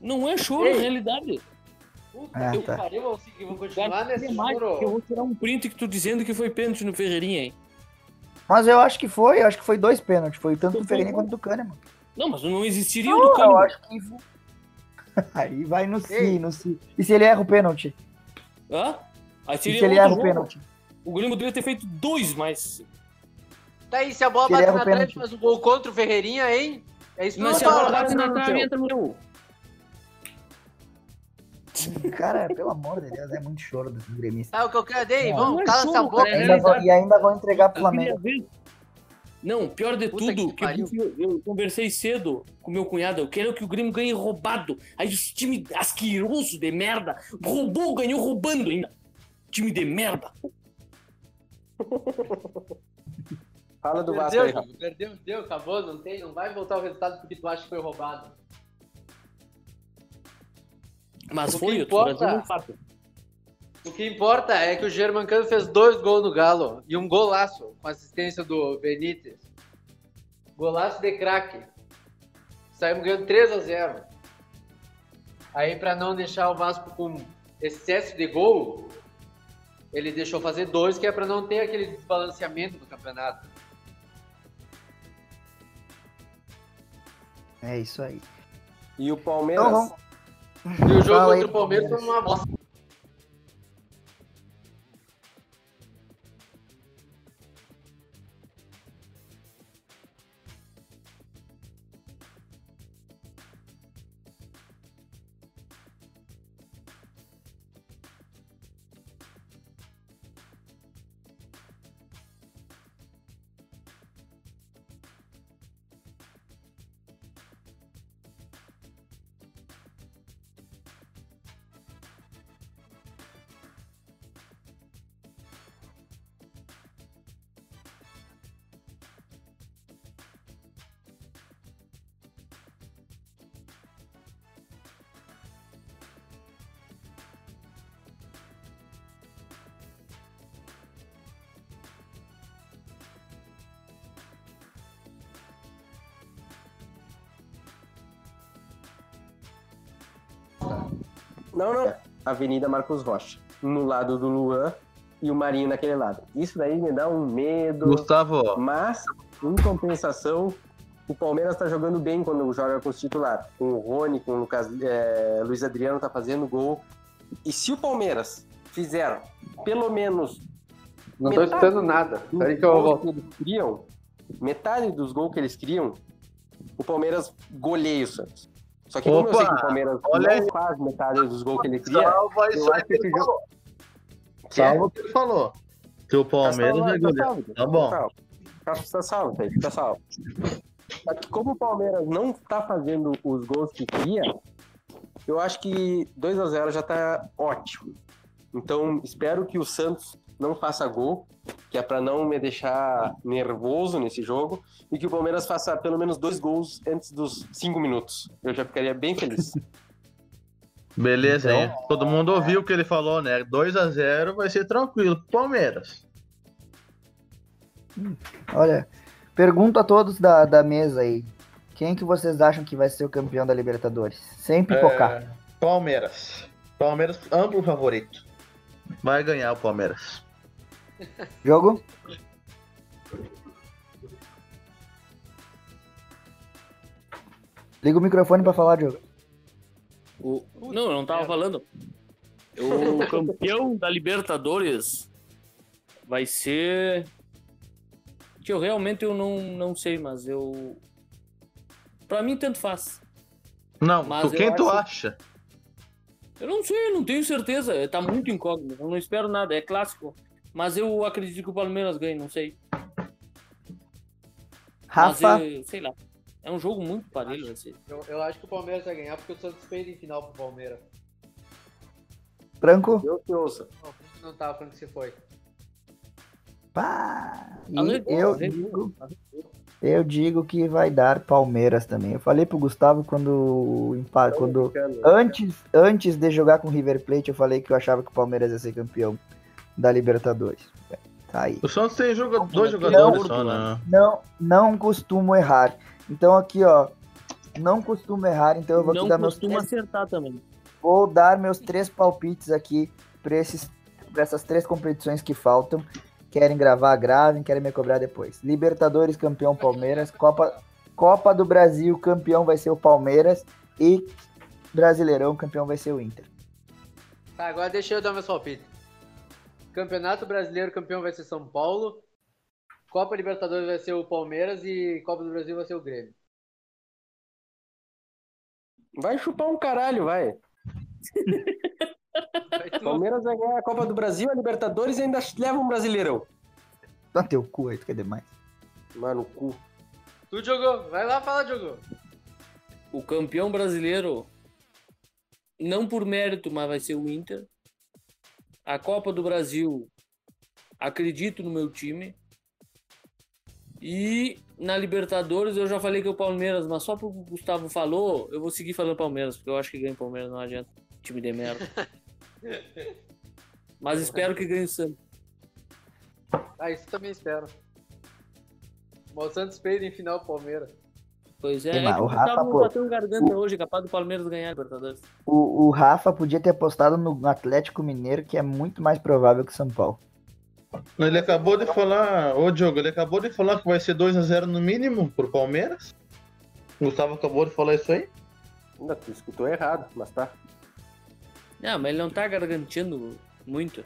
E: Não é choro,
F: Ei.
E: é realidade.
F: Puta
D: Ah,
F: que
D: tá.
F: pariu, vou continuar
E: Cara,
F: nesse choro.
E: que eu vou tirar um print que tu dizendo que foi pênalti no Ferreirinha, hein?
D: Mas eu acho que foi, eu acho que foi dois pênaltis. Foi tanto do Ferreira quanto do Kahneman.
E: Não, mas não existiria o
D: Não,
E: do
D: eu
E: Kahneman.
D: acho que. Aí vai no si, no si. E se ele erra o pênalti?
E: Hã? Aí
D: E
E: seria
D: se ele erra o
E: jogo.
D: pênalti?
E: O Grêmio poderia ter feito dois, mas.
F: Tá aí, se a bola
D: Se
F: bate na
D: o.
F: Atlético, faz o gol contra o Ferreirinha, hein? É isso eu
E: se a bola bate na trave, entra no gol.
D: Cara, pelo amor de Deus, é muito choro desses gremistas.
F: Tá, o que eu quero, ei,
E: Não,
F: vamos,
E: é
F: cala essa boca
E: é
D: e ainda vão entregar pro Flamengo.
E: Não, pior de
F: Puta
E: tudo,
F: que
E: que eu, eu conversei cedo com meu cunhado, eu quero que o Grêmio ganhe roubado. Aí os time asqueroso de merda, roubou, ganhou roubando ainda. Time de merda.
G: Fala do Vasco aí,
F: Perdeu,
G: Rafa.
F: Perdeu, deu, acabou, não tem, não vai voltar o resultado porque tu acha que foi roubado.
E: Mas
F: O que
E: foi, eu tô
F: importa-
E: trazendo um fato.
F: O que importa é que o Germancano fez dois gols no Galo e um golaço com assistência do Benítez. Golaço de craque. Saímos ganhando 3 a 0 Aí, pra não deixar o Vasco com excesso de gol, ele deixou fazer dois, que é pra não ter aquele desbalanceamento no campeonato.
D: É isso aí.
G: E o Palmeiras.
D: Vamos.
F: E o jogo
D: Fala aí,
F: contra o Palmeiras foi uma bosta.
G: Não, não. Avenida Marcos Rocha. No lado do Luan e o Marinho naquele lado. Isso daí me dá um medo.
J: Gustavo,
G: Mas, em compensação, o Palmeiras tá jogando bem quando joga com os titulares. Com o Rony, com o Lucas, é, Luiz Adriano tá fazendo gol. E se o Palmeiras fizer pelo menos
F: Não tô escutando nada. Peraí que eu volto.
G: que eles criam, metade dos gols que eles criam, o Palmeiras goleia o Santos. Só que como eu
J: Opa,
G: sei que o Palmeiras
J: olha
G: não faz metade dos gols que ele cria,
J: salva isso aí que ele
G: jogo...
J: falou. Salva o que ele falou. Que o Palmeiras
G: Tá
J: é goleiro.
G: salvo,
J: Tá bom.
G: salvo. Tá, tá salvo, velho, tá salvo. Só que como o Palmeiras não tá fazendo os gols que queria, eu acho que 2 a 0 já tá ótimo. Então, espero que o Santos não faça gol, que é pra não me deixar nervoso nesse jogo, e que o Palmeiras faça pelo menos dois gols antes dos 5 minutos. Eu já ficaria bem feliz.
J: Beleza,
G: Então-
J: hein? Todo mundo ouviu o que ele falou, né? 2x0 vai ser tranquilo Palmeiras.
D: Olha, pergunto a todos da, da mesa aí. Quem que vocês acham que vai ser o campeão da Libertadores? Sem pipocar.
J: É, Palmeiras. Palmeiras, amplo favorito. Vai ganhar o Palmeiras.
D: Jogo? Liga o microfone pra falar, Diogo.
E: O... Não, eu não tava falando. O campeão da Libertadores vai ser. Que eu realmente eu não, não sei, mas eu. Pra mim, tanto faz.
J: Não,
E: Mas
J: tu, quem tu
E: acho-
J: acha?
E: Eu não sei, não tenho certeza. Tá muito incógnito. Eu não espero nada. É clássico. Mas eu acredito que o Palmeiras ganhe, não sei.
D: Rafa,
E: Mas, eu- sei lá. É um jogo muito parelho, vai ser.
F: Eu, eu acho que o Palmeiras vai ganhar porque o Santos fez em final pro Palmeiras.
D: Branco.
G: Eu que ouça.
F: Não, não tava falando que você foi.
D: Pá! Eu digo, eu digo que vai dar Palmeiras também. Eu falei pro Gustavo quando, quando antes, antes de jogar com o River Plate, eu falei que eu achava que o Palmeiras ia ser campeão da Libertadores. Tá aí.
J: O Santos tem joga- dois
E: Não,
J: jogadores
E: não,
J: só,
E: não.
J: né?
D: Não, não costumo errar. Então aqui, ó, não costumo errar, então eu vou aqui
E: Não
D: dar meus três,
E: acertar também.
D: vou dar meus três palpites aqui para esses para essas três competições que faltam. Querem gravar, gravem, querem me cobrar depois. Libertadores campeão Palmeiras, Copa Copa do Brasil campeão vai ser o Palmeiras e Brasileirão campeão vai ser o Inter.
F: Tá, agora deixa eu dar meus palpites. Campeonato Brasileiro campeão vai ser São Paulo. Copa Libertadores vai ser o Palmeiras e Copa do Brasil vai ser o Grêmio.
G: Vai chupar um caralho, vai.
F: Vai.
G: Palmeiras vai ganhar a Copa do Brasil, a Libertadores e ainda leva um Brasileirão.
D: Tá teu cu aí, tu quer demais.
G: Mano, cu.
F: Tu jogou. Vai lá falar, jogou.
E: O campeão brasileiro, não por mérito, mas vai ser o Inter. A Copa do Brasil, acredito no meu time. E na Libertadores eu já falei que é o Palmeiras, mas só porque o Gustavo falou, eu vou seguir falando Palmeiras, porque eu acho que ganha o Palmeiras, não adianta. Time de merda. Mas espero que ganhe o Santos.
F: Ah, isso também espero. O Santos fez em final pro Palmeiras.
E: Pois é, é
D: o
E: o
D: Rafa,
E: Gustavo
D: pô,
E: bateu um garganta hoje, capaz do Palmeiras ganhar Libertadores.
D: O, o Rafa podia ter apostado no Atlético Mineiro, que é muito mais provável que São Paulo.
J: Ele acabou de falar, ô Diogo, ele acabou de falar que vai ser 2x0 no mínimo pro Palmeiras. O Gustavo acabou de falar isso aí.
G: Ainda tu escutou errado, mas tá.
E: Não, mas ele não tá garganteando muito.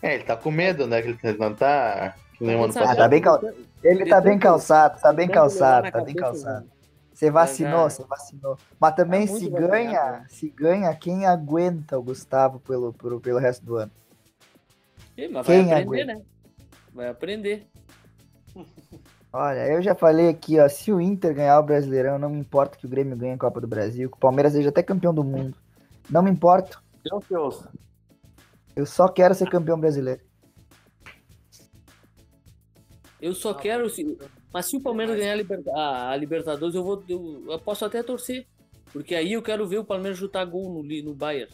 J: É, ele tá com medo, né? Que ele não tá. Que nem o ano
D: Ah, tá bem cal... Ele tá bem calçado, tá bem calçado, tá bem calçado. Você vacinou, você vacinou. Mas também
E: Tá muito
D: se
E: vacinado,
D: ganha, se ganha, quem aguenta o Gustavo pelo, pelo, pelo resto do ano?
E: Ih, mas
D: Quem
E: vai aprender,
D: aguenta?
E: né? Vai aprender.
D: Olha, eu já falei aqui, ó, se o Inter ganhar o Brasileirão, não me importa que o Grêmio ganhe a Copa do Brasil, que o Palmeiras seja até campeão do mundo. Não me importa,
G: Eu que ouço.
D: eu só quero ser campeão brasileiro.
E: Eu só quero. Mas se o Palmeiras ganhar a, a- a Libertadores, eu vou. Eu, eu posso até torcer. Porque aí eu quero ver o Palmeiras chutar gol no, no Bayern.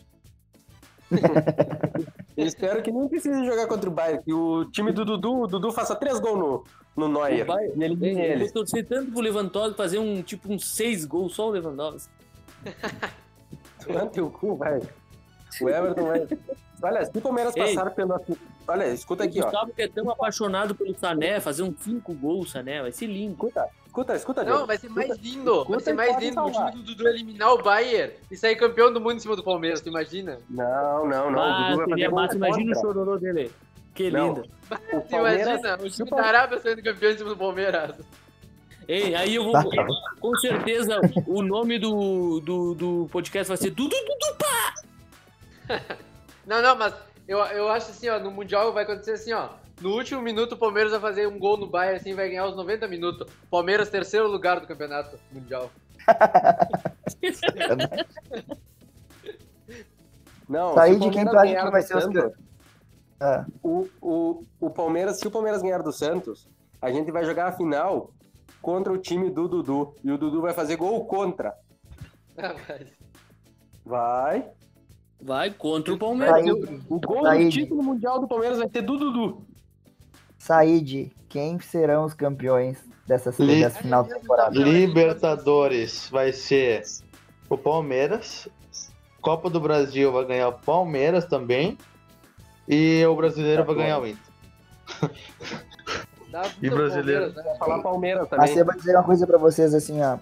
G: Eu espero que nem precise jogar contra o Bayern, que o time do Dudu, o Dudu faça três gols no, no Neuer.
E: O Bayern-
G: E elimine
E: Eu
G: ele.
E: vou torcer tanto pro Lewandowski fazer um tipo uns seis gols só o Lewandowski.
G: Tomando teu cu, vai. O Everton vai. Olha, se o Palmeiras
E: Ei.
G: passar pela. Olha, escuta aqui,
E: o
G: ó.
E: Gustavo que é tão apaixonado pelo Sané, fazer um 5 gols, Sané, vai ser lindo.
G: Escuta, escuta, escuta,
F: Não,
G: Diogo.
F: vai ser mais lindo. Vai
G: Escuta
F: ser
G: e
F: mais lindo o time do Dudu eliminar o Bayern e sair campeão do mundo em cima do Palmeiras, tu imagina?
G: Não, não, não.
E: Ah,
G: o Dudu vai fazer
E: imagina o chororô dele. Que
G: Não.
E: lindo.
G: O
F: Tu
G: Palmeiras.
F: imagina o time da Arábia saindo campeão em cima do Palmeiras.
E: Ei, aí eu vou.
D: Tá.
E: Com certeza o nome do, do, do podcast vai ser Dudu Dudu Pá!
F: Não, não, mas eu, eu acho assim, ó, no Mundial vai acontecer assim, ó. No último minuto o Palmeiras vai fazer um gol no Bayern, assim, vai ganhar os 90 minutos. Palmeiras, terceiro lugar do campeonato mundial.
G: Não, o
D: de quem
G: Palmeiras
D: tu acha que vai ser os
G: Santos,
D: Ah,
G: o, o, o Palmeiras, se o Palmeiras ganhar do Santos, a gente vai jogar a final contra o time do Dudu. E o Dudu vai fazer gol contra.
F: Ah, mas-
E: Vai contra o
D: Tá
E: Palmeiras.
G: O gol
D: Tá
G: do título mundial do Palmeiras vai ser do Dudu.
D: Said, quem serão os campeões dessa,
J: Li-
D: dessa final de temporada?
J: Libertadores vai ser o Palmeiras. Copa do Brasil vai ganhar o Palmeiras também. E o brasileiro vai ganhar o Inter. E brasileiro?
F: Palmeiras, né?
G: Falar Palmeiras
D: Mas
G: também.
D: eu vou dizer uma coisa pra vocês assim, ó.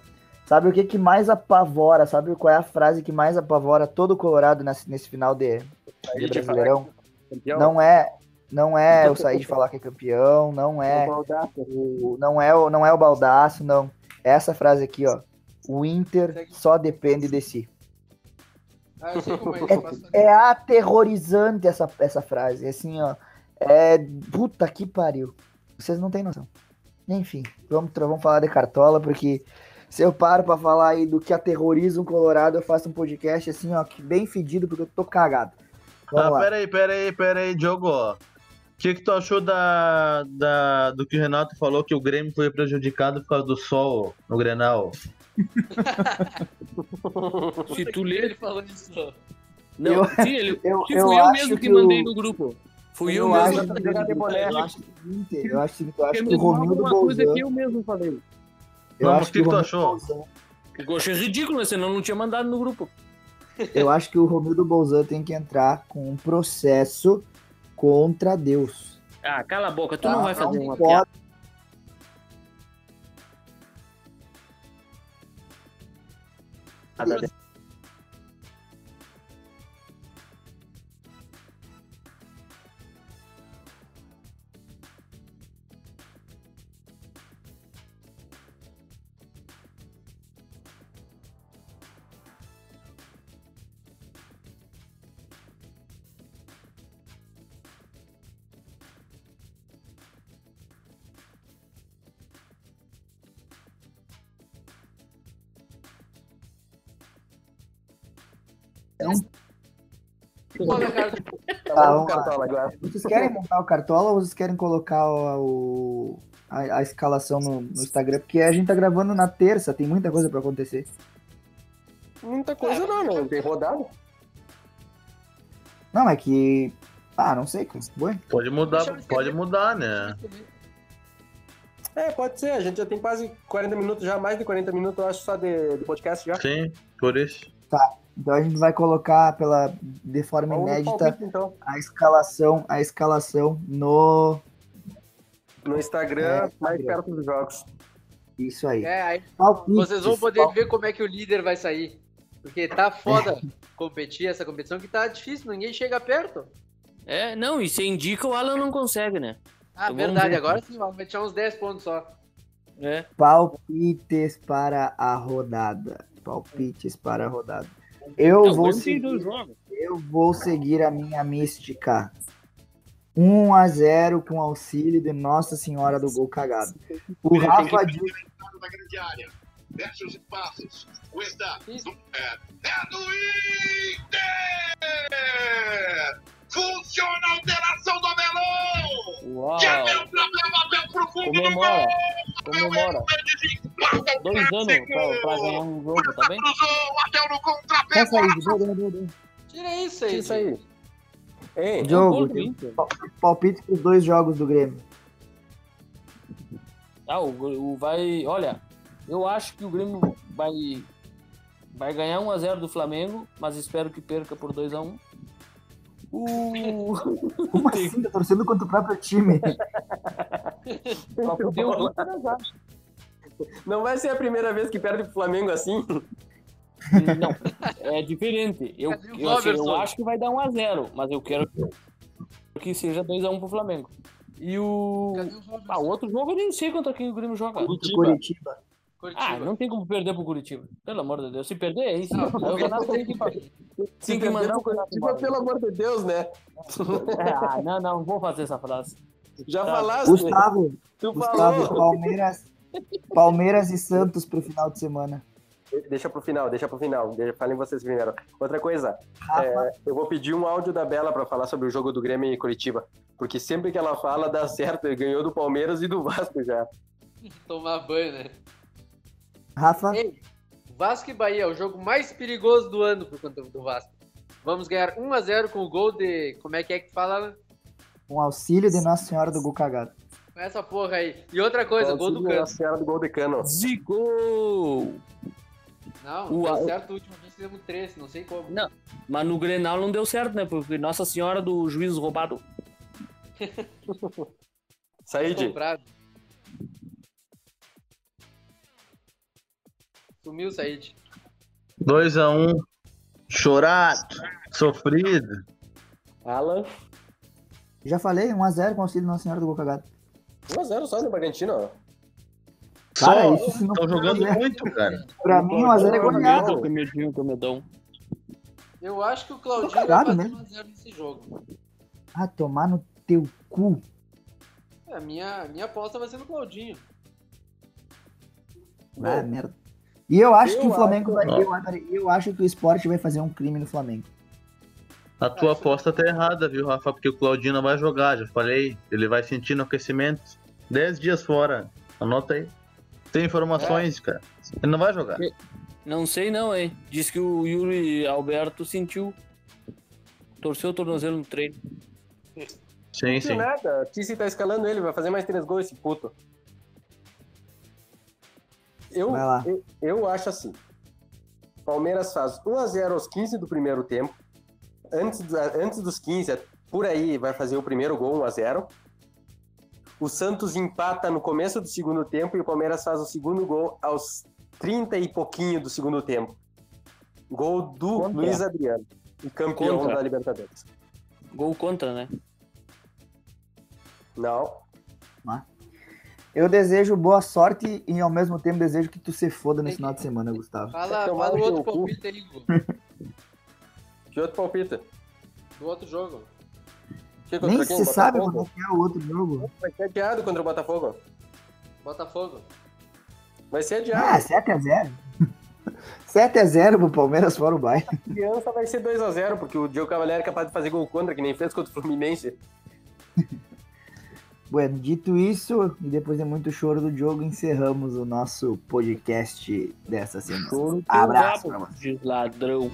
D: Sabe o que, que mais apavora? Sabe qual é a frase que mais apavora todo o Colorado nesse, nesse final de, de
G: de
D: Brasileirão?
G: Campeão.
D: Não é, não é o Said falar que é campeão, não é o, não é o, não é o baldaço, não. É essa frase aqui, ó. O Inter só depende de si.
F: Ah, é
D: É aterrorizante essa, essa frase. Assim, ó. É. Puta que pariu. Vocês não têm noção. Enfim, vamos, vamos falar de cartola, porque se eu paro pra falar aí do que aterroriza um Colorado, eu faço um podcast assim, ó, que bem fedido, porque eu tô cagado. Vamos
J: Ah,
D: lá.
J: peraí, peraí, peraí, Diogo. O que, que tu achou da, da, do que o Renato falou que o Grêmio foi prejudicado por causa do sol no Grenal?
E: Se tu ler.
F: Ele falou isso.
E: Não,
D: Eu-
E: sim, ele.
D: eu-
E: se
D: eu
E: fui eu
D: acho
E: mesmo que,
D: que
E: mandei
D: o-
E: no grupo. Fui eu,
D: Eu
E: mesmo.
D: acho,
E: que
D: que,
E: jogar de boné.
D: eu acho que eu acho que, eu acho o Romildo
E: que eu mesmo falei.
D: Eu
J: mas
D: acho
J: o que, que tu
D: Romildo
J: achou?
D: Bolzan-
E: Eu achei ridículo, né? senão não tinha mandado no grupo.
D: eu acho que o Romildo Bolzan tem que entrar com um processo contra Deus.
E: Ah, cala a boca, tu
D: Tá?
E: não vai fazer
D: Não
E: uma
D: pode-
E: piada. dessa.
F: Cara,
D: Tá,
G: Tá
D: vamos lá. Vocês querem montar o cartola ou vocês querem colocar o, a, a escalação no, no Instagram? Porque a gente tá gravando na terça, tem muita coisa pra acontecer.
G: Muita coisa não, não. Tem rodada.
D: Não, é que. Ah, não sei. Bom,
J: Pode mudar, pode mudar, né?
G: É, pode ser. A gente já tem quase 40 minutos, já mais de 40 minutos, eu acho, só de, de podcast já.
J: Sim, por isso.
D: Então a gente vai colocar pela de forma
G: Vamos
D: inédita
G: palpite, então.
D: a escalação, a escalação no
G: No Instagram,
D: É,
G: mais perto dos jogos.
D: isso aí.
F: É, aí
D: Palpites,
F: vocês vão poder ver como é que o líder vai sair. Porque tá foda competir essa competição que tá difícil, ninguém chega perto.
E: É, não, e você indica, o Alan não consegue, né?
F: Ah,
E: Então vamos
F: verdade,
E: ver.
F: agora sim, vai tirar uns 10 pontos só.
E: É.
D: Palpites para a rodada. Palpites para a rodada. Eu
E: Não,
D: vou seguir,
E: dois jogos.
D: eu vou seguir a minha mística. 1 a 0 com auxílio de Nossa Senhora do Gol Cagado. O Rafa Dias
K: da grande área. Desce os espaços. Cuesta. É, é do Inter! Funciona a alteração do Abelão!
E: Uau!
K: Que é meu problema bem profundo do
E: Comemora,
K: gol!
E: comemora. Dois anos pra, pra ganhar um jogo, tá bem?
K: Cruzou, bateu no contrapé.
F: Tira isso aí.
G: Isso aí. Ei,
D: Diogo,
E: do Inter.
D: palpite para os dois jogos do Grêmio.
E: Ah, o, o vai. Olha, eu acho que o Grêmio vai vai ganhar 1x0 do Flamengo, mas espero que perca por 2x1. O...
D: Como assim? Tá torcendo contra o próprio time.
E: Só fudeu o Inter, azar.
G: Não vai ser a primeira vez que perde pro Flamengo assim.
E: Não, é diferente. Eu, eu, assim, eu acho que vai dar 1x0, mas eu quero que seja 2x1 pro Flamengo. E o. Ah, o outro jogo eu nem sei contra quem o Grêmio joga.
D: Curitiba.
E: Ah, não tem como perder pro Curitiba. Pelo amor de Deus. Se perder, é isso.
F: Não,
E: o Renato tem que, tem que mandar o embora.
G: Pelo amor de Deus, né?
E: Ah, não, não, vou fazer essa frase.
G: Já
E: Tá.
G: falaste.
D: Gustavo,
G: Tu
D: Gustavo,
G: falou.
D: Palmeiras, Palmeiras e Santos pro final de semana.
G: Deixa pro final, deixa pro final. Falem vocês primeiro. Outra coisa, é, eu vou pedir um áudio da Bela pra falar sobre o jogo do Grêmio e Curitiba. Porque sempre que ela fala, dá certo. Ele ganhou do Palmeiras e do Vasco já.
F: Tomar banho, né?
D: Rafa,
F: Ei, Vasco e Bahia, o jogo mais perigoso do ano por conta do Vasco. Vamos ganhar 1x0 com o gol de. Como é que é que fala?
D: com auxílio de Nossa Senhora do Gol Cagado.
F: Com essa porra aí. E outra coisa, gol do
G: Nossa
F: canto.
G: Senhora do gol de cano.
E: Zico!
F: Não,
E: O-
F: deu
E: o-
F: certo a última vez fizemos três, não sei como.
E: Não, mas no Grenal não deu certo, né? Porque Nossa Senhora do Juízo Roubado.
G: Saíde.
F: Sumiu o Said.
J: 2x1. Chorado. Sofrido.
G: Alan.
D: Já falei, 1x0 com auxílio de Nossa Senhora do Gol Cagado.
G: 1x0 só no Bragantino.
D: Cara,
J: Só
D: isso não
J: estão jogando
D: goleada.
J: muito, cara.
D: Pra mim, 1x0 é goleada.
E: Que medinho, que medão.
F: Eu acho que o Claudinho
D: cagado
F: vai fazer
D: mesmo.
F: 1x0 nesse jogo.
D: Ah, tomar no teu cu.
F: É, A minha, minha aposta vai ser no Claudinho.
D: Ah, merda. E eu acho
G: Eu
D: que o Flamengo
J: acho-
D: vai. Eu, peraí, eu acho que o esporte vai fazer um crime no Flamengo.
J: A tua aposta tá errada, viu, Rafa? Porque o Claudinho não vai jogar, já falei. Ele vai sentir no aquecimento. 10 dias fora. Anota aí. Tem informações, cara. Ele não vai jogar.
E: Não sei não, hein? Diz que o Yuri Alberto sentiu. Torceu o tornozelo no treino.
J: Sim,
G: Não
J: sim.
G: nada. Tissi tá escalando ele, vai fazer mais três gols esse puto. Eu,
D: Vai lá.
G: eu, eu acho assim. Palmeiras faz 1x0 aos 15 do primeiro tempo. Antes, antes dos 15, por aí, vai fazer o primeiro gol 1x0. O Santos empata no começo do segundo tempo e o Palmeiras faz o segundo gol aos 30 e pouquinho do segundo tempo. Gol do
E: Contra.
G: Luiz Adriano, e campeão
E: Contra.
G: da Libertadores.
E: Gol contra, né?
G: Não.
D: Eu desejo boa sorte e ao mesmo tempo desejo que tu se foda nesse final de semana, Gustavo.
F: Fala, fala o outro palpite aí, Gu,
G: Que outro palpita?
F: do outro jogo.
G: Que
D: Nem se sabe quando é que é o outro jogo.
G: Vai ser adiado contra o Botafogo.
F: Botafogo.
G: Vai ser
D: Ah,
G: adiado.
D: 7x0. 7x0 pro Palmeiras fora o bairro.
G: A criança vai ser 2x0, porque o Diogo Cavalieri é capaz de fazer gol contra, que nem fez contra o Fluminense.
D: Bueno, dito isso, e depois de muito choro do jogo, encerramos o nosso podcast dessa semana. Abraço pra você.
E: ladrão.